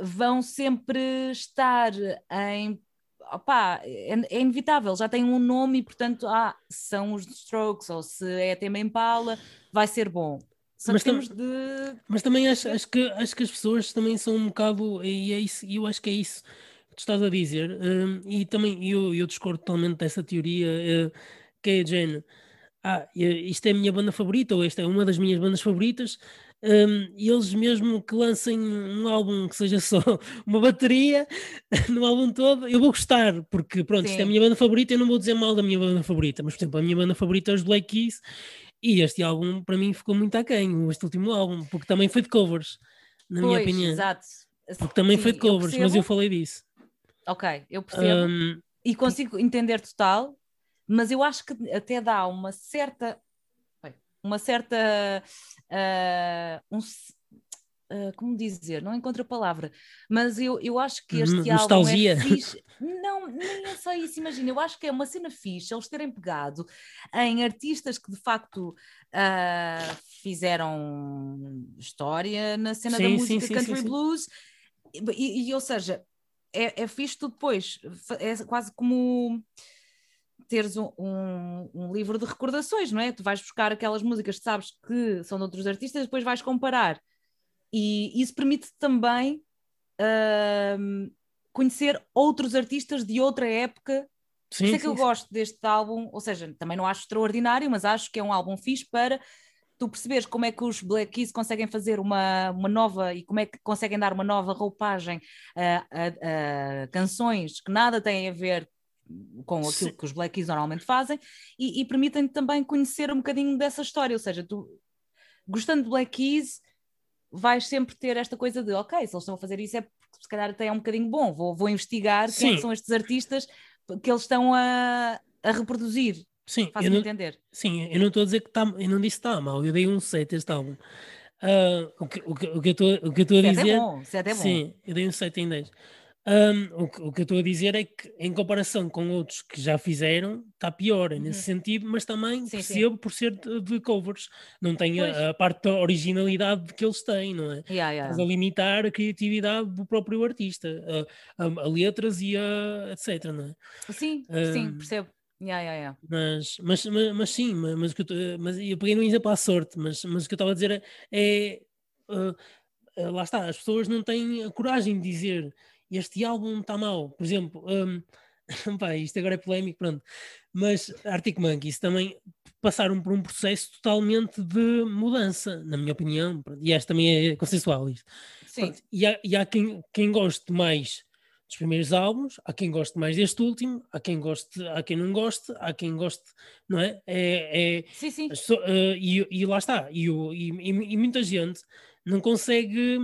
vão sempre estar em opá, é, é, inevitável, já tem um nome e portanto ah, são os Strokes, ou se é tema Impala, vai ser bom. Só mas, temos de... mas também acho, acho, que, acho que as pessoas também são um bocado, e é isso, eu acho que é isso que tu estás a dizer, um, e também eu, eu discordo totalmente dessa teoria, uh, que é a Jane, ah, isto é a minha banda favorita, ou esta é uma das minhas bandas favoritas, um, eles mesmo que lancem um álbum que seja só uma bateria no álbum todo, eu vou gostar, porque pronto, Sim. isto é a minha banda favorita, eu não vou dizer mal da minha banda favorita, mas por exemplo, a minha banda favorita é os Black Keys, e este álbum para mim ficou muito aquém, este último álbum, porque também foi de covers, na pois, minha opinião. Exato. Porque também Sim, foi de covers, eu mas eu falei disso. Ok, eu percebo. Um, e consigo entender total, mas eu acho que até dá uma certa uma certa. Uh, um, uh, como dizer? Não encontro a palavra, mas eu, eu acho que este Nostalgia. álbum é fixe. Não, nem é só isso, imagina. Eu acho que é uma cena fixe eles terem pegado em artistas que de facto uh, fizeram história na cena sim, da música sim, country sim, blues. E, e, ou seja, é, é fixe tu depois, é quase como teres um, um, um, livro de recordações, não é? Tu vais buscar aquelas músicas que sabes que são de outros artistas, depois vais comparar. E isso permite também uh, conhecer outros artistas de outra época. Sim, Isso é que eu gosto deste álbum, ou seja, também não acho extraordinário, mas acho que é um álbum fixe para tu perceberes como é que os Black Keys conseguem fazer uma, uma nova e como é que conseguem dar uma nova roupagem a, a, a canções que nada têm a ver com aquilo Sim. que os Black Keys normalmente fazem e, e permitem também conhecer um bocadinho dessa história, ou seja, tu gostando de Black Keys vais sempre ter esta coisa de ok, se eles estão a fazer isso é porque se calhar até é um bocadinho bom, vou, vou investigar Sim. quem é são estes artistas que eles estão a, a reproduzir. Sim, Faz-me entender. Sim, eu não estou a dizer que está, eu não disse que está mal, eu dei um 7 este álbum. Uh, o, que, o, que, o que eu estou a dizer. É bom, é bom. Sim, eu dei um 7 em 10. Um, o, que, o, que, eu estou a dizer é que, em comparação com outros que já fizeram, está pior uhum. nesse sentido, mas também sim, percebo sim. por ser de, de, covers, não tem a, a, parte da originalidade que eles têm, não é? Yeah, yeah. Estás a limitar a criatividade do próprio artista, a, a, a letras e a etc, não é? Sim, um, sim, percebo. Yeah, yeah, yeah. Mas, mas, mas, mas, sim, mas, mas, eu, mas eu peguei no exemplo à sorte, mas, mas o que eu estava a dizer é, é uh, lá está, as pessoas não têm a coragem de dizer este álbum está mau. Por exemplo, um, pá, isto agora é polémico, pronto. Mas Arctic Monkeys também passaram por um processo totalmente de mudança, na minha opinião, e esta também é consensual isto. Sim. Pronto, e há, e há quem, quem goste mais dos primeiros álbuns, há quem goste mais deste último, há quem goste, há quem não goste, há quem goste, não é? é, é sim, sim. Uh, e, e, lá está, e, e, e, muita gente não consegue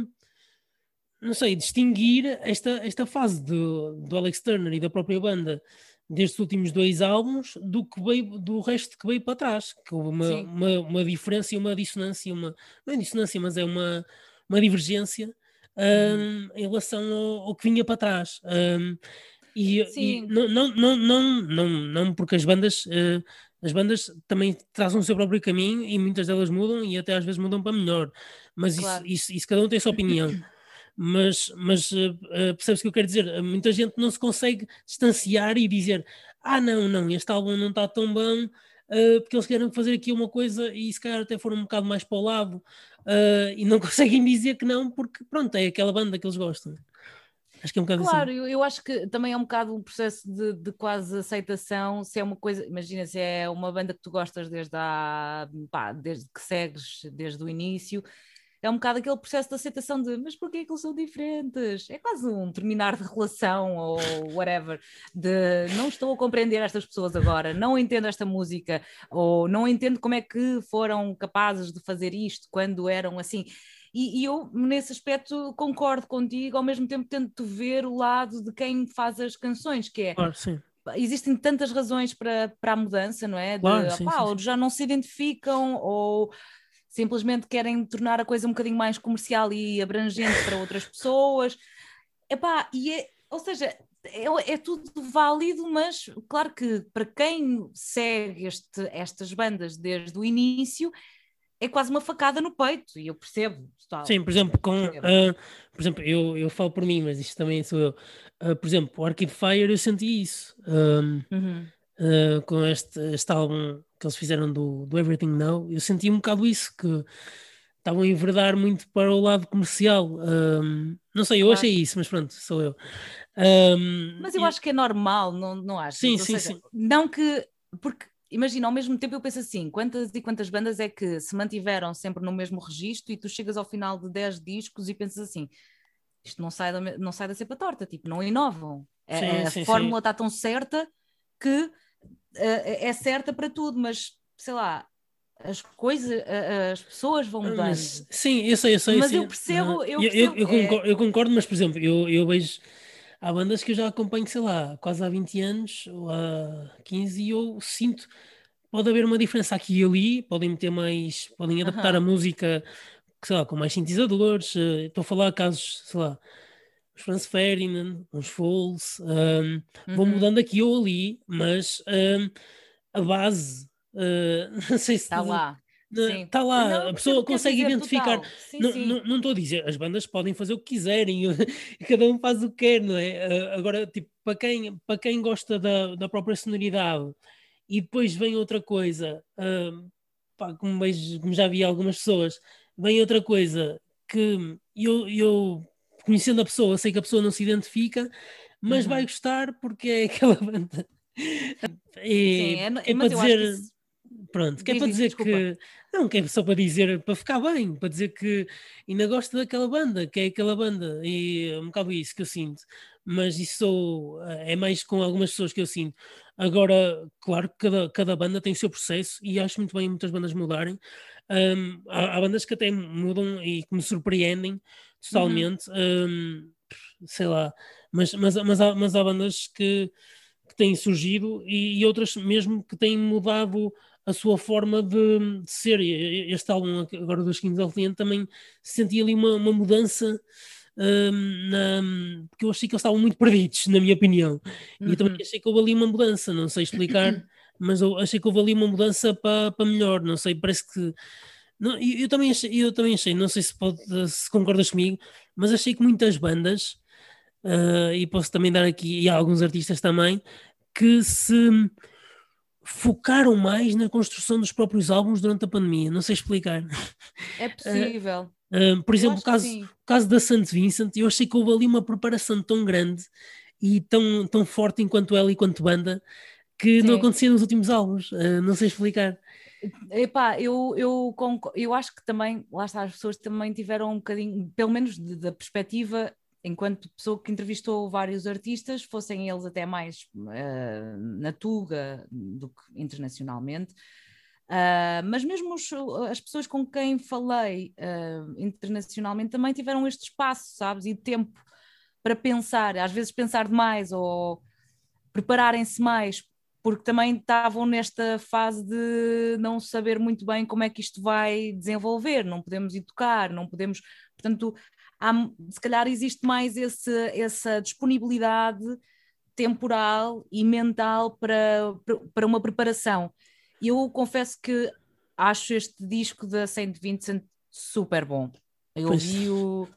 não sei, distinguir esta, esta fase do, do Alex Turner e da própria banda destes últimos dois álbuns do que veio, do resto que veio para trás, que houve uma, uma, uma, diferença e uma dissonância, uma, não é dissonância, mas é uma, uma divergência um, uhum. em relação ao, ao, que vinha para trás. Um, e, e não, não, não, não, não, não porque as bandas uh, as bandas também traçam o seu próprio caminho e muitas delas mudam e até às vezes mudam para melhor. Mas claro. isso, isso, isso, cada um tem a sua opinião. mas, mas uh, uh, percebes o que eu quero dizer? Muita gente não se consegue distanciar e dizer ah não, não, este álbum não está tão bom uh, porque eles querem fazer aqui uma coisa e se calhar até foram um bocado mais para o lado e não conseguem dizer que não porque pronto, é aquela banda que eles gostam. Acho que é um bocado assim. Claro, assim. eu, eu, acho que também é um bocado um processo de, de, quase aceitação. Se é uma coisa, imagina se é uma banda que tu gostas desde, a, pá, desde que segues desde o início é um bocado aquele processo de aceitação de mas porquê que eles são diferentes? É quase um terminar de relação ou whatever, de não estou a compreender estas pessoas agora, não entendo esta música, ou não entendo como é que foram capazes de fazer isto quando eram assim. E, e, eu, nesse aspecto, concordo contigo, ao mesmo tempo tento ver o lado de quem faz as canções, que é. Claro, sim. Existem tantas razões para, para a mudança, não é? De, claro, sim, opá, sim, ou já não se identificam, ou simplesmente querem tornar a coisa um bocadinho mais comercial e abrangente para outras pessoas. Epá, e é, ou seja, é, é, tudo válido, mas claro que para quem segue este, estas bandas desde o início é quase uma facada no peito, e eu percebo. Tal. Sim, por exemplo, com, uh, por exemplo eu, eu falo por mim, mas isto também sou eu. Uh, por exemplo, o Arcade Fire eu senti isso. Um, uhum. Uh, com este, este álbum que eles fizeram do, do Everything Now, eu senti um bocado isso, que estavam a enverdar muito para o lado comercial. Um, não sei, eu achei isso, mas pronto, sou eu. Um, mas eu e... acho que é normal, não, não acho? Sim, Ou sim, seja, sim. Não que. Porque imagina, ao mesmo tempo eu penso assim: quantas e quantas bandas é que se mantiveram sempre no mesmo registro e tu chegas ao final de 10 discos e pensas assim: isto não sai da, não sai da cepa torta, tipo, não inovam. Sim, a, a sim, fórmula está tão certa que é certa para tudo, mas sei lá, as coisas, as pessoas vão mudando. Sim, eu sei, eu sei. Mas sim. eu percebo, eu, percebo, eu, eu, é... concordo, eu, concordo, mas por exemplo, eu, eu vejo. Há bandas que eu já acompanho, sei lá, quase há 20 anos ou há 15 e eu sinto. Pode haver uma diferença aqui e ali, podem meter mais, podem adaptar uh -huh. a música, sei lá, com mais sintetizadores. Eh, estou a falar casos, sei lá, os Franz Ferdinand, uns Foles, um, uhum. vão mudando aqui ou ali, mas um, a base, uh, não sei se está lá. Está lá, não, a pessoa consegue identificar. Sim, não, sim. não, não estou a dizer, as bandas podem fazer o que quiserem, cada um faz o que quer, não é? Uh, agora, tipo, para quem, para quem gosta da, da própria sonoridade e depois vem outra coisa, uh, pá, como, vejo, como já vi algumas pessoas, vem outra coisa que eu, eu conhecendo a pessoa, sei que a pessoa não se identifica, mas uhum. vai gostar porque é aquela banda. E Sim, é, é para dizer. Isso... Pronto, que é para dizer desculpa. que. Não, que é só para dizer, para ficar bem, para dizer que ainda gosto daquela banda, que é aquela banda, e é um bocado isso que eu sinto. Mas isso é mais com algumas pessoas que eu sinto. Agora, claro que cada, cada banda tem o seu processo e acho muito bem muitas bandas mudarem. Um, há, há, bandas que até mudam e que me surpreendem totalmente, uhum. um, sei lá, mas, mas, mas, há, mas há bandas que, que têm surgido e, e, outras mesmo que têm mudado a sua forma de, de ser. Este álbum agora dos Kings of Leon também senti ali uma, uma mudança. Um, na, porque eu achei que eles estavam muito perdidos, na minha opinião, uhum. e também achei que houve ali uma mudança, não sei explicar, mas eu achei que houve ali uma mudança para, para melhor, não sei, parece que não, eu, eu, também achei, eu também achei, não sei se, pode, se concordas comigo, mas achei que muitas bandas, uh, e posso também dar aqui, e há alguns artistas também, que se focaram mais na construção dos próprios álbuns durante a pandemia. Não sei explicar. É possível. Uh, uh, por exemplo, o caso, o caso da St. Vincent, eu achei que houve ali uma preparação tão grande e tão, tão forte enquanto ela e quanto banda que sim. não acontecia nos últimos álbuns. Uh, não sei explicar. Epá, eu, eu, eu acho que também, lá está, as pessoas também tiveram um bocadinho, pelo menos da perspectiva, enquanto pessoa que entrevistou vários artistas, fossem eles até mais uh, na Tuga do que internacionalmente. Uh, mas mesmo os, as pessoas com quem falei uh, internacionalmente também tiveram este espaço, sabes, e tempo para pensar, às vezes pensar demais ou prepararem-se mais porque também estavam nesta fase de não saber muito bem como é que isto vai desenvolver, não podemos educar, não podemos, portanto, há, se calhar existe mais esse, essa disponibilidade temporal e mental para, para uma preparação. Eu confesso que acho este disco da Saint Vincent super bom. Eu ouvi-o.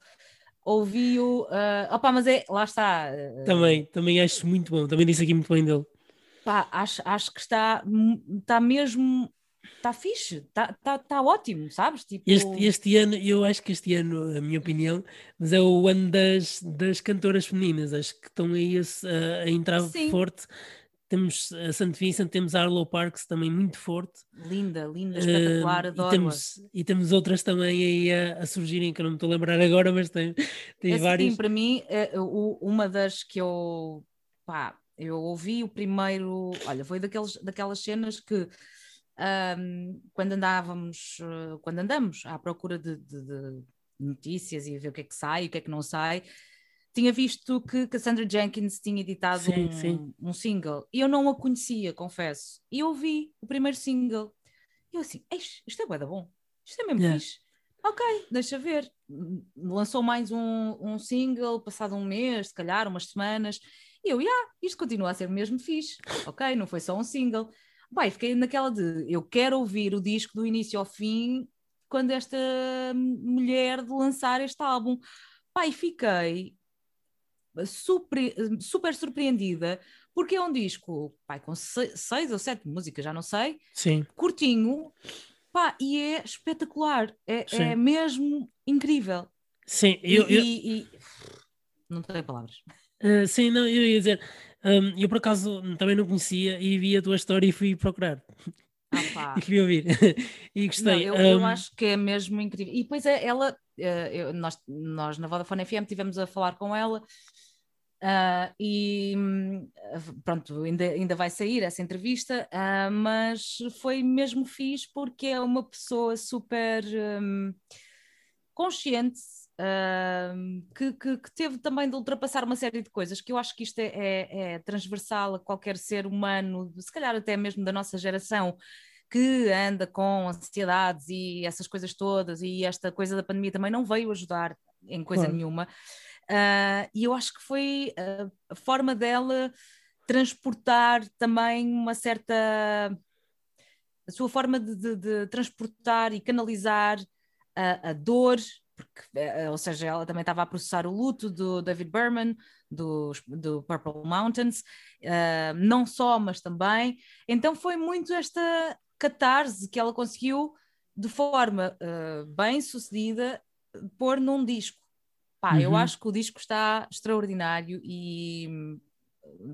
Ouvi-o. Uh, opa, mas é. Lá está. Uh, também, também acho muito bom. Também disse aqui muito bem dele. Pá, acho, acho que está, está mesmo está fixe, está tá, tá ótimo, sabes? Tipo... Este, este ano, eu acho que este ano, a minha opinião, mas é o ano das, das cantoras femininas, acho que estão aí a, a entrar Sim. forte. Temos a St. Vincent, temos a Arlo Parks também muito forte. Linda, linda, espetacular, uh, adoro. E temos, e temos outras também aí a, a, surgirem, que eu não me estou a lembrar agora, mas tem, tem é assim, várias. Sim, para mim, é, uma das que eu, pá, eu ouvi o primeiro, olha, foi daqueles, daquelas cenas que um, quando andávamos, uh, quando andamos à procura de, de, de, notícias e ver o que é que sai, o que é que não sai, tinha visto que Cassandra Jenkins tinha editado sim, um, sim. um, single e eu não a conhecia, confesso. E ouvi o primeiro single e eu assim, isto é bué da bom, isto é mesmo yeah. fixe. Ok, deixa ver. Lançou mais um, um single, passado um mês, se calhar, umas semanas. E eu, yeah, isto continua a ser mesmo fixe. Ok, não foi só um single. Pai, fiquei naquela de eu quero ouvir o disco do início ao fim quando esta mulher de lançar este álbum. Pai, fiquei super, super surpreendida porque é um disco pai, com seis, seis, ou sete músicas, já não sei, Sim. curtinho, pá, e é espetacular, é, é mesmo incrível. Sim, eu, e, eu... E, e... não tenho palavras. Uh, sim, não, eu ia dizer, um, eu por acaso também não conhecia e vi a tua história e fui procurar. Ah, e fui ouvir e gostei. Não, eu, um... eu, acho que é mesmo incrível. E depois é, ela, uh, eu, nós, nós na Vodafone FM tivemos a falar com ela uh, e pronto, ainda, ainda vai sair essa entrevista, uh, mas foi mesmo fixe porque é uma pessoa super um, consciente Uh, que, que, que, teve também de ultrapassar uma série de coisas, que eu acho que isto é, é, é, transversal a qualquer ser humano, se calhar até mesmo da nossa geração, que anda com ansiedades e essas coisas todas, e esta coisa da pandemia também não veio ajudar em coisa claro. nenhuma. Uh, e eu acho que foi a forma dela transportar também uma certa. a sua forma de, de, de transportar e canalizar a, a dor porque, eh, ou seja, ela também estava a processar o luto do David Berman, do, do Purple Mountains, uh, não só, mas também. Então foi muito esta catarse que ela conseguiu, de forma uh, bem sucedida, pôr num disco. Pá, uhum. eu acho que o disco está extraordinário e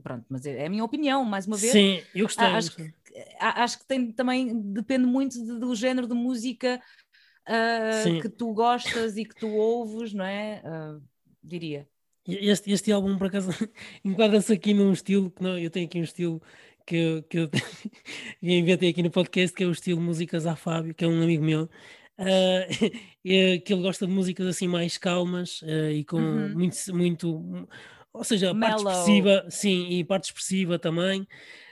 pronto, mas é, é a minha opinião, mais uma vez. Sim, eu gostei. Acho, que, acho que tem também, depende muito de, do género de música uh, que tu gostas e que tu ouves, não é? Uh, diria. Este, este álbum, por acaso, enquadra-se aqui num estilo que não, eu tenho aqui um estilo que eu, que eu inventei aqui no podcast, que é o estilo Músicas a Fábio, que é um amigo meu. Uh, que ele gosta de músicas assim mais calmas uh, e com uhum. muito, muito, ou seja, a parte expressiva, sim, e parte expressiva também,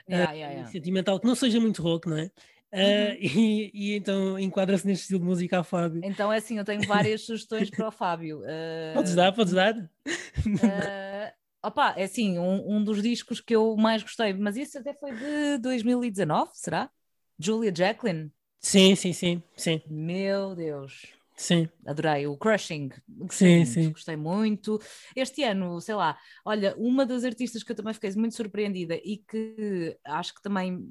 yeah, uh, yeah, yeah. sentimental, que não seja muito rock, não é? Uh, e, e, então enquadra-se neste estilo de música a Fábio. Então é assim, eu tenho várias sugestões para o Fábio. Uh, podes dar, podes dar. Uh, opa, é assim, um, um, dos discos que eu mais gostei, mas isso até foi de 2019, será? Julia Jacqueline? Sim, sim, sim, sim. Meu Deus. Sim. Adorei o Crushing. Gostei sim, muito, sim. Gostei muito. Este ano, sei lá, olha, uma das artistas que eu também fiquei muito surpreendida e que acho que também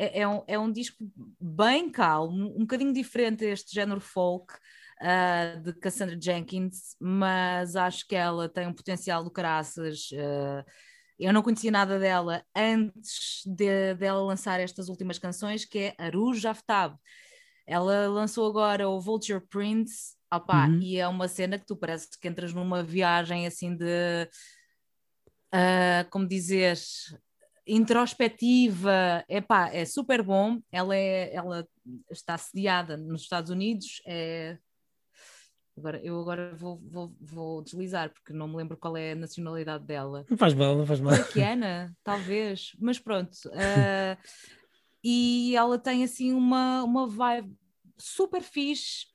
é, é, um, é um disco bem calmo, um bocadinho diferente deste género folk uh, de Cassandra Jenkins, mas acho que ela tem um potencial do caraças. Uh, eu não conhecia nada dela antes de, dela lançar estas últimas canções, que é Aruj Aftab. Ela lançou agora o Vulture Prince, opa, uhum. e é uma cena que tu parece que entras numa viagem assim de. Uh, como dizer, introspectiva, epá, é super bom. Ela, é, ela está sediada nos Estados Unidos. É... Agora, eu agora vou, vou, vou deslizar, porque não me lembro qual é a nacionalidade dela. Não faz mal, não faz mal. Iraquiana, talvez, mas pronto. Uh, e ela tem assim uma, uma vibe super fixe.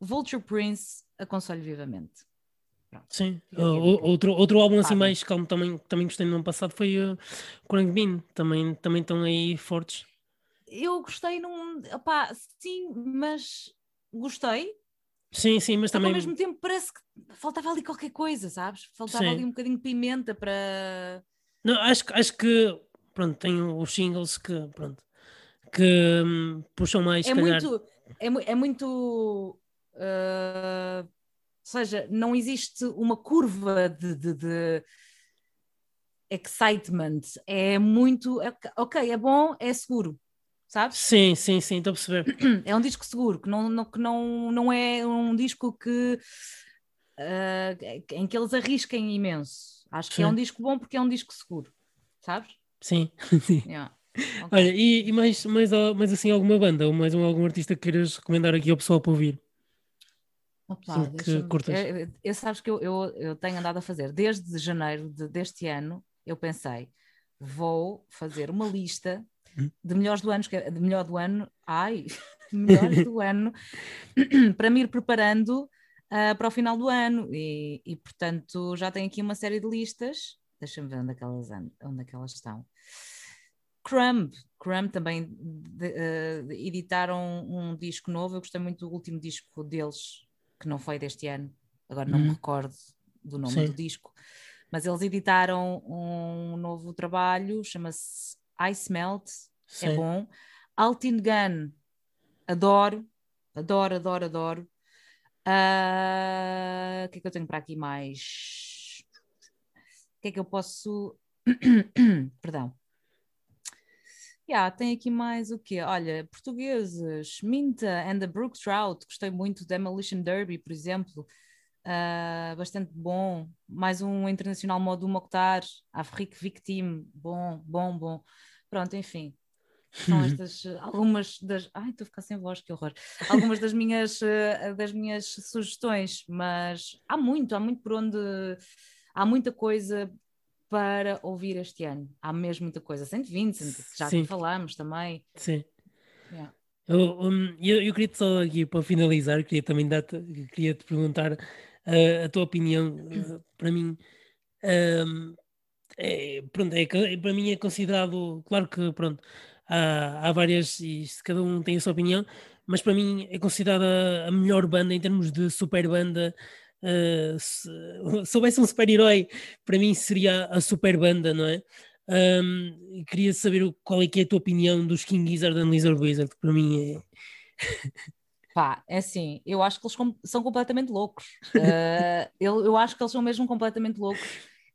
Vulture Prince, aconselho vivamente. Sim, uh, outro, outro álbum assim mais calmo também, também gostei no ano passado foi o uh, Bean, também, também estão aí fortes. eu gostei num. Opá, sim, mas gostei. Sim, sim, mas também. Ao mesmo tempo parece que faltava ali qualquer coisa, sabes? Faltava sim. ali um bocadinho de pimenta para. Não, acho, acho que pronto, tem os singles que pronto que hum, puxam mais. É muito, é, é muito. Uh, seja, não existe uma curva de, de, de excitement. É muito. É, ok, é bom, é seguro sabes? Sim, sim, sim, estou a perceber. É um disco seguro, que não, não, que não, não é um disco que uh, em que eles arrisquem imenso. Acho que sim. é um disco bom porque é um disco seguro, sabes? Sim, sim. Yeah. Okay. Olha, e, e, mais, mais, mais assim alguma banda ou mais um, algum artista que queiras recomendar aqui ao pessoal para ouvir? Opa, que curtas. Eu, eu, sabes que eu, eu, eu tenho andado a fazer desde janeiro de, deste ano, eu pensei, vou fazer uma lista de melhores do ano, de melhor do ano, ai, melhores do ano, para me ir preparando uh, para o final do ano. E, e, portanto, já tenho aqui uma série de listas. Deixa-me ver onde é, elas, onde é que elas estão. Crumb, Crumb também de, uh, editaram um disco novo. Eu gostei muito do último disco deles, que não foi deste ano, agora não me uhum. recordo do nome Sim. do disco, mas eles editaram um novo trabalho, chama-se Ice Melt, é Sim. é bom. Altin Gun, adoro, adoro, adoro, adoro. Uh, o que é que eu tenho para aqui mais? O que é que eu posso. Perdão. Yeah, tem aqui mais o quê? Olha, portugueses, Minta and the Brook Trout, gostei muito, Demolition Derby, por exemplo, uh, bastante bom. Mais um internacional modo Mokhtar, Afrique Victim, bom, bom, bom. Pronto, enfim, são estas algumas das. Ai, estou a ficar sem voz, que horror. Algumas das minhas, eh, das minhas sugestões, mas há muito, há muito por onde. Há muita coisa para ouvir este ano. Há mesmo muita coisa. Saint Vincent, já Sim. falámos também. Sim. Yeah. Eu, eu, eu, queria só aqui para finalizar, queria também dar queria te perguntar uh, a tua opinião. Uh, para mim, é, pronto, é, para mim é considerado, claro que pronto, há, há várias e cada um tem a sua opinião, mas para mim é considerada a melhor banda em termos de super banda. Uh, se soubesse um super-herói, para mim seria a super banda, não é? Um, queria saber qual é que é a tua opinião dos King Gizzard and Lizard Wizard, que para mim é. Pá, é assim, eu acho que eles são completamente loucos. Uh, eu, eu acho que eles são mesmo completamente loucos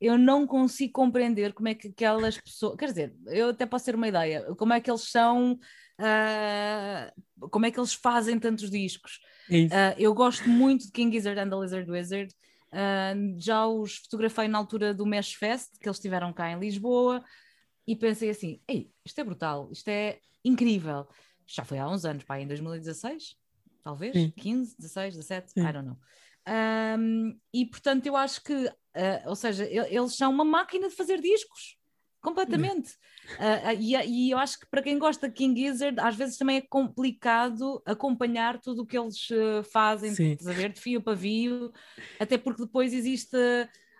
eu não consigo compreender como é que aquelas pessoas, quer dizer, eu até posso ter uma ideia, como é que eles são, uh, como é que eles fazem tantos discos. Uh, eu gosto muito de King Gizzard and the Lizard Wizard, uh, já os fotografei na altura do Mesh Fest, que eles estiveram cá em Lisboa, e pensei assim, ei, isto é brutal, isto é incrível. Já foi há uns anos, pá, em 2016, talvez, Sim. 15, 16, 17, Sim. I don't know. Um, e portanto, eu acho que, uh, ou seja, eles são uma máquina de fazer discos, completamente. Uh, uh, e, e, eu acho que para quem gosta de King Gizzard, às vezes também é complicado acompanhar tudo o que eles fazem, a ver, de fio para fio, até porque depois existe.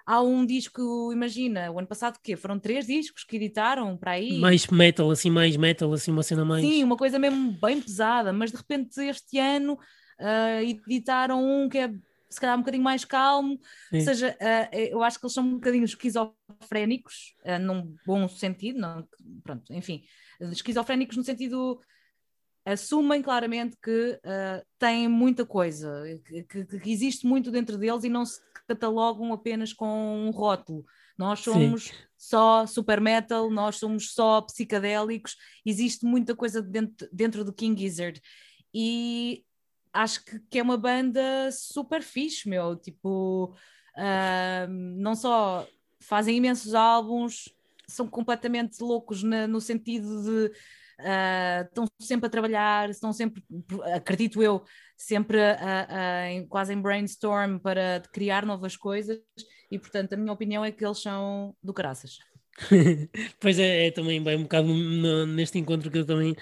Há um disco, imagina, o ano passado o quê? Foram três discos que editaram para aí. Mais metal, assim, mais metal, assim, uma cena mais. Sim, uma coisa mesmo bem pesada, mas de repente este ano uh, editaram um que é se calhar um bocadinho mais calmo, Sim. ou seja, uh, eu acho que eles são um bocadinho esquizofrénicos, uh, num bom sentido, não, pronto, enfim, esquizofrénicos no sentido assumem claramente que uh, têm muita coisa, que, que, que, existe muito dentro deles e não se catalogam apenas com um rótulo. Nós somos Sim. só super metal, nós somos só psicadélicos, existe muita coisa dentro, dentro do King Gizzard. E acho que, que é uma banda super fixe, meu. Tipo, uh, não só fazem imensos álbuns, são completamente loucos na, no sentido de uh, estão sempre a trabalhar, estão sempre, acredito eu, sempre a, a, em, quase em brainstorm para criar novas coisas e portanto a minha opinião é que eles são do caraças. pois é, é, também bem um bocado no, neste encontro que eu também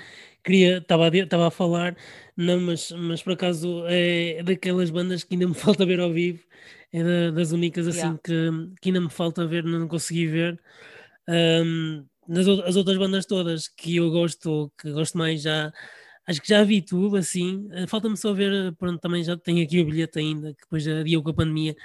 queria, estava a, a falar, não, mas, mas por acaso é daquelas bandas que ainda me falta ver ao vivo, é da, das únicas assim yeah. que, que ainda me falta ver, não consegui ver. Um, nas, as outras bandas todas que eu gosto, que gosto mais, já acho que já vi tudo assim. Uh, Falta-me só ver, pronto, também já tenho aqui o bilhete ainda, que depois adiou com a pandemia,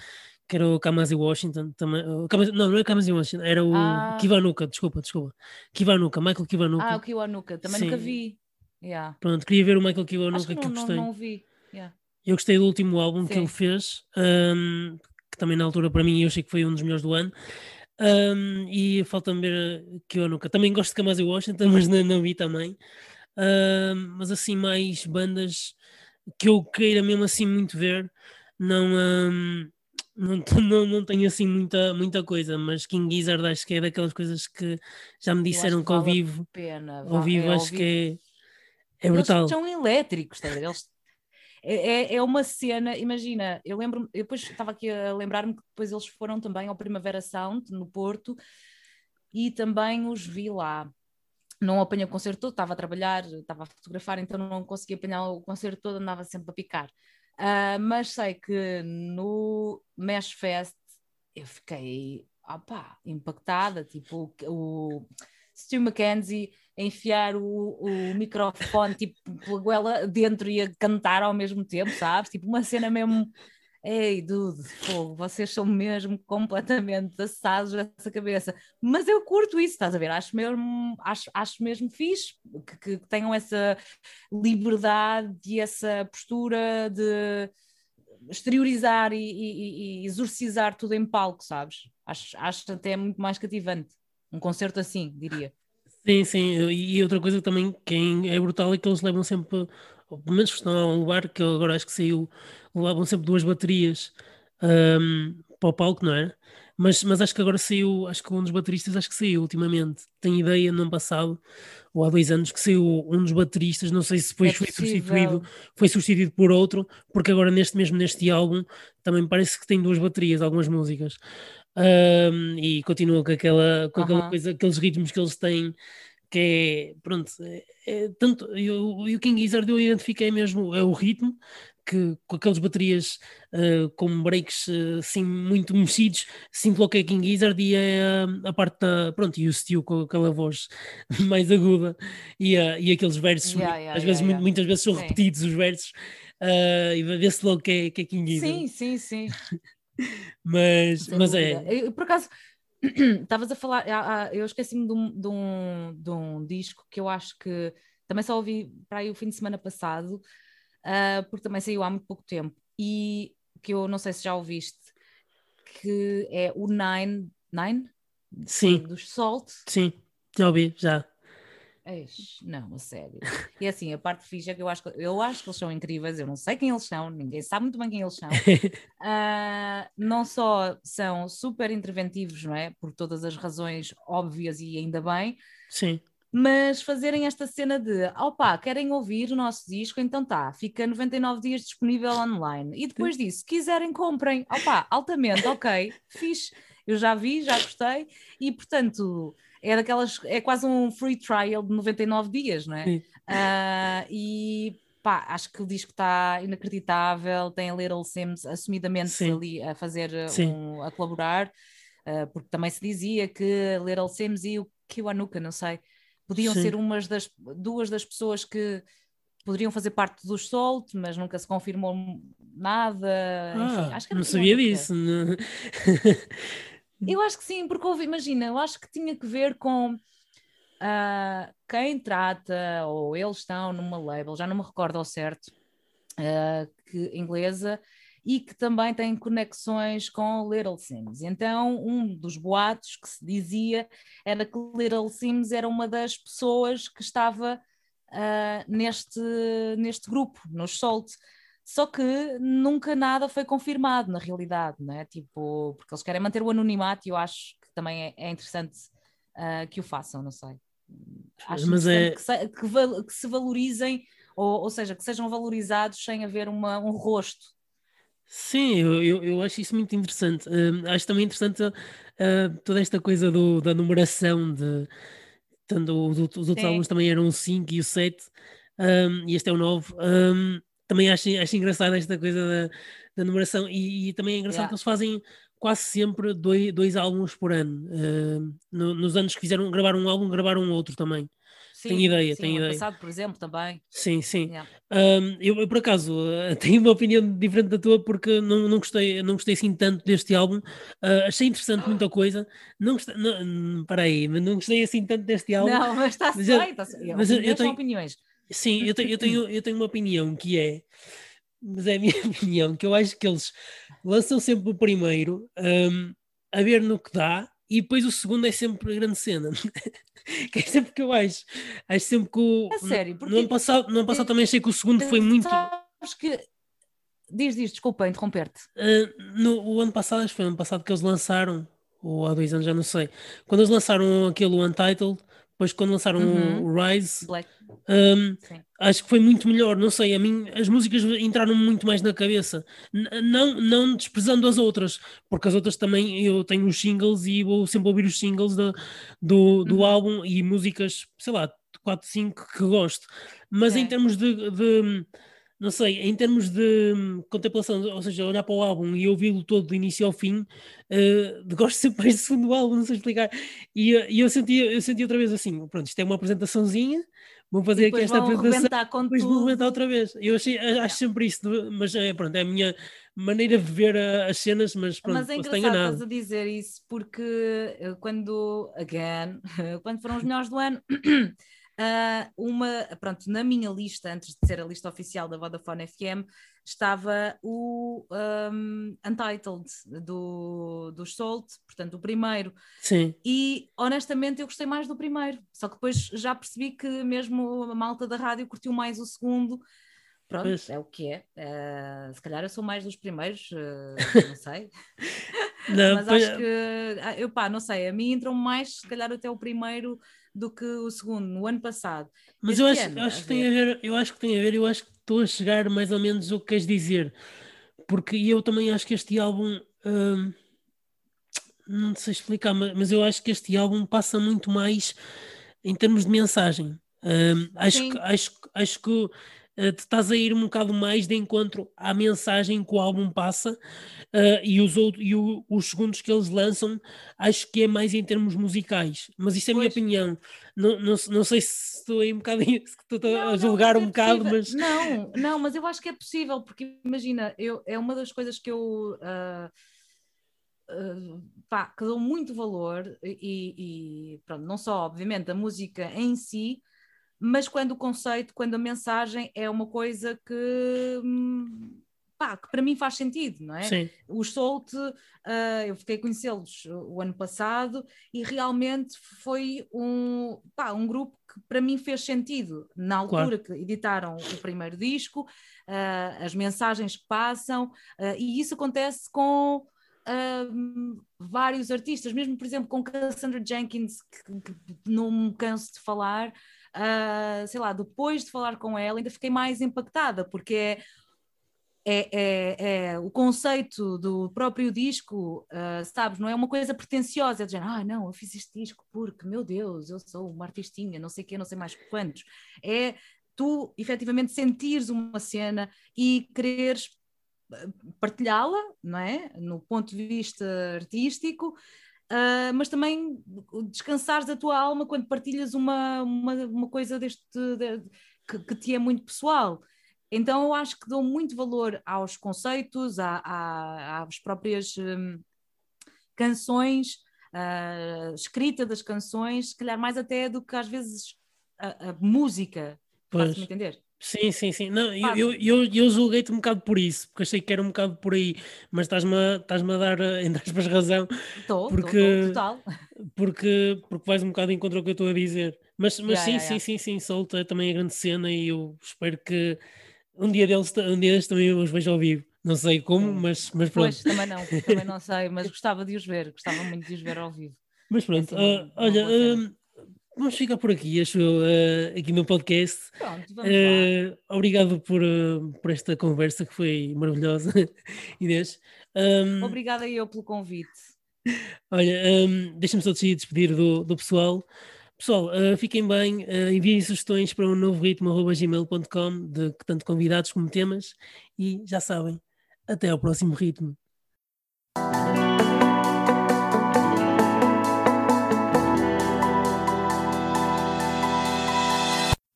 que era o Kamasi Washington também. Kamasi, não, não era Kamasi Washington, era o ah. Kivanuka, desculpa, desculpa. Kivanuka, Michael Kivanuka. Ah, o Kivanuka, também Sim. nunca vi. Yeah. Pronto, queria ver o Michael Kiwanuka que, que, eu gostei. Não, não vi. Yeah. Eu gostei do último álbum Sim. que ele fez, um, que também na altura para mim eu achei que foi um dos melhores do ano. Um, e falta-me ver Kiwanuka. Também gosto de Kamasi Washington, mas não, não vi também. Um, mas assim, mais bandas que eu queira mesmo assim muito ver, não. Um, não, não, não tenho assim muita, muita coisa, mas King Gizzard acho que é daquelas coisas que já me disseram que, que ao vivo, pena, ao vivo é, acho que é, é brutal. Eles são elétricos, tá? Eles, é, é, é uma cena, imagina, eu lembro, eu depois estava aqui a lembrar-me que depois eles foram também ao Primavera Sound no Porto e também os vi lá. Não apanhei o concerto todo, estava a trabalhar, estava a fotografar, então não conseguia apanhar o concerto todo, andava sempre a picar. Uh, mas sei que no Mesh Fest eu fiquei opa, impactada, tipo o Stu McKenzie enfiar o, o microfone tipo pela goela dentro e a cantar ao mesmo tempo, sabes? Tipo uma cena mesmo Ei, dude, vocês são mesmo completamente assados dessa cabeça. Mas eu curto isso, estás a ver? Acho mesmo, acho, acho mesmo fixe que, que tenham essa liberdade e essa postura de exteriorizar e, e, e, exorcizar tudo em palco, sabes? Acho, acho até muito mais cativante. Um concerto assim, diria. Sim, sim. E outra coisa também que é brutal é que eles levam sempre, pelo menos estão a um lugar que agora acho que saiu, levam sempre duas baterias um, para o palco, não é? Mas, mas acho que agora saiu, acho que um dos bateristas acho que saiu ultimamente. Tenho ideia no ano passado, ou há dois anos, que saiu um dos bateristas, não sei se depois é foi substituído, foi substituído por outro, porque agora neste mesmo neste álbum também parece que tem duas baterias, algumas músicas. Um, e continua com aquela, com aquela coisa, aqueles ritmos que eles têm que é, pronto, é, é tanto, e o King Gizzard eu identifiquei mesmo, é o ritmo, que com aquelas baterias uh, com breaks uh, assim muito mexidos, sinto que é King Gizzard e é a, parte da, pronto, e o Steel com aquela voz mais aguda e, uh, e aqueles versos, yeah, yeah, às yeah, vezes, muitas vezes são sim. repetidos os versos uh, e vê-se logo que é, que é King Gizzard. Sim, sim, sim. mas, mas é. Eu, por acaso, estavas a falar, ah, ah, eu esqueci-me de, um, de, um, de um disco que eu acho que também só ouvi para aí o fim de semana passado, uh, porque também saiu há muito pouco tempo, e que eu não sei se já ouviste, que é o Nine, Nine? Sim. Dos Salt. Sim, já ouvi, já. Não, a sério. E assim, a parte fixe é que eu acho, que eu acho que eles são incríveis, eu não sei quem eles são, ninguém sabe muito bem quem eles são. Uh, não só são super interventivos, não é? Por todas as razões óbvias e ainda bem. Sim. Mas fazerem esta cena de, opá, querem ouvir o nosso disco, então tá, fica 99 dias disponível online. E depois disso, se quiserem, comprem. Opá, altamente, ok, fixe. Eu já vi, já gostei. E portanto é daquelas, é quase um free trial de 99 dias, não é? Uh, e pá, acho que o disco está inacreditável, tem a Little Sims assumidamente Sim. ali a fazer, um, a colaborar, uh, porque também se dizia que Little Sims e o Kiwanuka, não sei, podiam Sim. ser umas das duas das pessoas que poderiam fazer parte dos Salt, mas nunca se confirmou nada. Ah, Enfim, acho que não sabia disso. Não. Eu acho que sim, porque houve, imagina, eu acho que tinha que ver com uh, quem trata, ou eles estão numa label, já não me recordo ao certo, uh, que, inglesa, e que também tem conexões com Little Sims. Então, um dos boatos que se dizia era que Little Sims era uma das pessoas que estava uh, neste, neste grupo, nos Salt. Só que nunca nada foi confirmado na realidade, né? Tipo, porque eles querem manter o anonimato e eu acho que também é, é interessante uh, que o façam, não sei. Acho Mas é... que, se, que, val, que se valorizem, ou, ou seja, que sejam valorizados sem haver uma, um rosto Sim, eu, eu, eu, acho isso muito interessante. Uh, acho também interessante uh, toda esta coisa do, da numeração de tanto os, os outros Sim. álbuns também eram o 5 e o 7 um, e este é o 9. Um, também acho, acho engraçado esta coisa da, da numeração e, e também é engraçado yeah. que eles fazem quase sempre dois, dois álbuns por ano. Uh, no, nos anos que fizeram gravar um álbum, gravaram outro também. Sim, tenho ideia, sim, tenho ideia. passado, por exemplo, também. Sim, sim. Yeah. Um, eu, eu, por acaso, uh, tenho uma opinião diferente da tua porque não, não, gostei, não gostei assim tanto deste álbum. Uh, achei interessante muita coisa. Não gostei, não, para aí, não gostei assim tanto deste álbum. Não, mas está-se bem, está-se Mas eu, eu tenho, opiniões. Sim, eu tenho, eu, tenho, eu tenho uma opinião que é, mas é a minha opinião, que eu acho que eles lançam sempre o primeiro um, a ver no que dá e depois o segundo é sempre a grande cena. que é sempre que eu acho. Acho sempre que o. É sério, porque... no, ano passado, no ano passado também achei que o segundo foi muito. Sabes que. Diz, diz, desculpa interromper-te. Uh, no o ano passado, acho que foi o ano passado que eles lançaram, ou há dois anos, já não sei. Quando eles lançaram aquele Untitled, depois quando lançaram uhum. o Rise, um, acho que foi muito melhor, não sei, a mim as músicas entraram muito mais na cabeça, N não, não desprezando as outras, porque as outras também eu tenho os singles e vou sempre ouvir os singles do, do, do uhum. álbum e músicas, sei lá, 4, 5 que gosto, mas em termos de, de não sei, em termos de hum, contemplação, ou seja, olhar para o álbum e ouvi-lo todo do início ao fim, uh, gosto sempre mais do segundo álbum, não sei explicar. E, uh, e eu, senti, eu senti outra vez assim: pronto, isto é uma apresentaçãozinha, vou fazer aqui esta apresentação, depois vou comentar outra vez. Eu achei, acho sempre isso, mas é, pronto, é a minha maneira de ver a, as cenas, mas pronto, mas é engraçado estás a dizer isso porque eh, quando, again, quando foram os melhores do ano. Uh, uma, pronto, na minha lista, antes de ser a lista oficial da Vodafone FM, estava o um, Untitled do, do Salt, portanto, o primeiro. Sim. E honestamente eu gostei mais do primeiro, só que depois já percebi que mesmo a malta da rádio curtiu mais o segundo. Pronto, pois. é o que é. Uh, se calhar eu sou mais dos primeiros, uh, não sei. não, Mas acho que, eu pá, não sei, a mim entram mais, se calhar até o primeiro do que o segundo, no ano passado. Mas eu acho, ano, eu acho que tem a ver, eu acho que tem a ver, eu acho que estou a chegar mais ou menos o que queres dizer, porque eu também acho que este álbum hum, não sei explicar, mas eu acho que este álbum passa muito mais em termos de mensagem. Hum, acho, que, acho, acho que uh, estás a ir um bocado mais de encontro à mensagem que o álbum passa uh, e, os, outros, e o, os segundos que eles lançam, acho que é mais em termos musicais. Mas isso é a minha opinião. Não, não, não sei se estou aí um bocado estou não, a julgar um é bocado, mas. Não, não, mas eu acho que é possível, porque imagina, eu, é uma das coisas que eu. Uh, uh, pá, que dou muito valor e, e, pronto, não só obviamente a música em si, mas quando o conceito, quando a mensagem é uma coisa que, pá, que para mim faz sentido, não é? Sim. Os Solte, uh, eu fiquei a conhecê-los o ano passado e realmente foi um, pá, um grupo que para mim fez sentido na altura claro. que editaram o primeiro disco, uh, as mensagens que passam, uh, e isso acontece com vários artistas, mesmo por exemplo com Cassandra Jenkins, que, que não me canso de falar uh, sei lá, depois de falar com ela, ainda fiquei mais impactada, porque é, é, é, é o conceito do próprio disco, uh, sabes, não é uma coisa pretenciosa, é dizer, ah, não, eu fiz este disco porque, meu Deus, eu sou uma artistinha, não sei o quê, não sei mais quantos. É tu, efetivamente, sentires uma cena e quereres ah, partilhá-la, não é? No ponto de vista artístico, Uh, mas também descansares a tua alma quando partilhas uma, uma, uma coisa deste de, que, que, te é muito pessoal. Então eu acho que dou muito valor aos conceitos, à, à, às próprias um, canções, uh, escrita das canções, se calhar mais até do que às vezes a, a música, faz-me entender? Sim, sim, sim. Não, eu, eu, eu, julguei-te um bocado por isso, porque achei que era um bocado por aí, mas estás-me a, estás a dar, eh, entre aspas, razão. Estou, porque, total. Porque, porque vais um bocado em contra o que eu estou a dizer. Mas, mas yeah, sim, yeah, sim, yeah. sim, sim, solta é também a grande cena e eu espero que um dia deles, um dia deles também os veja ao vivo. Não sei como, mas, mas pronto. Pois, também não, também não sei, mas gostava de os ver, gostava muito de os ver ao vivo. Mas pronto, é uh, olha, uh, Vamos ficar por aqui, acho eu, uh, aqui no podcast. Pronto, vamos uh, Obrigado por, uh, por esta conversa que foi maravilhosa, Inês. Um, Obrigada eu pelo convite. Olha, um, deixa-me só te despedir do, do pessoal. Pessoal, fiquem bem, enviem sugestões para o um novo ritmo.gmail.com de tanto convidados como temas e já sabem, até ao próximo ritmo.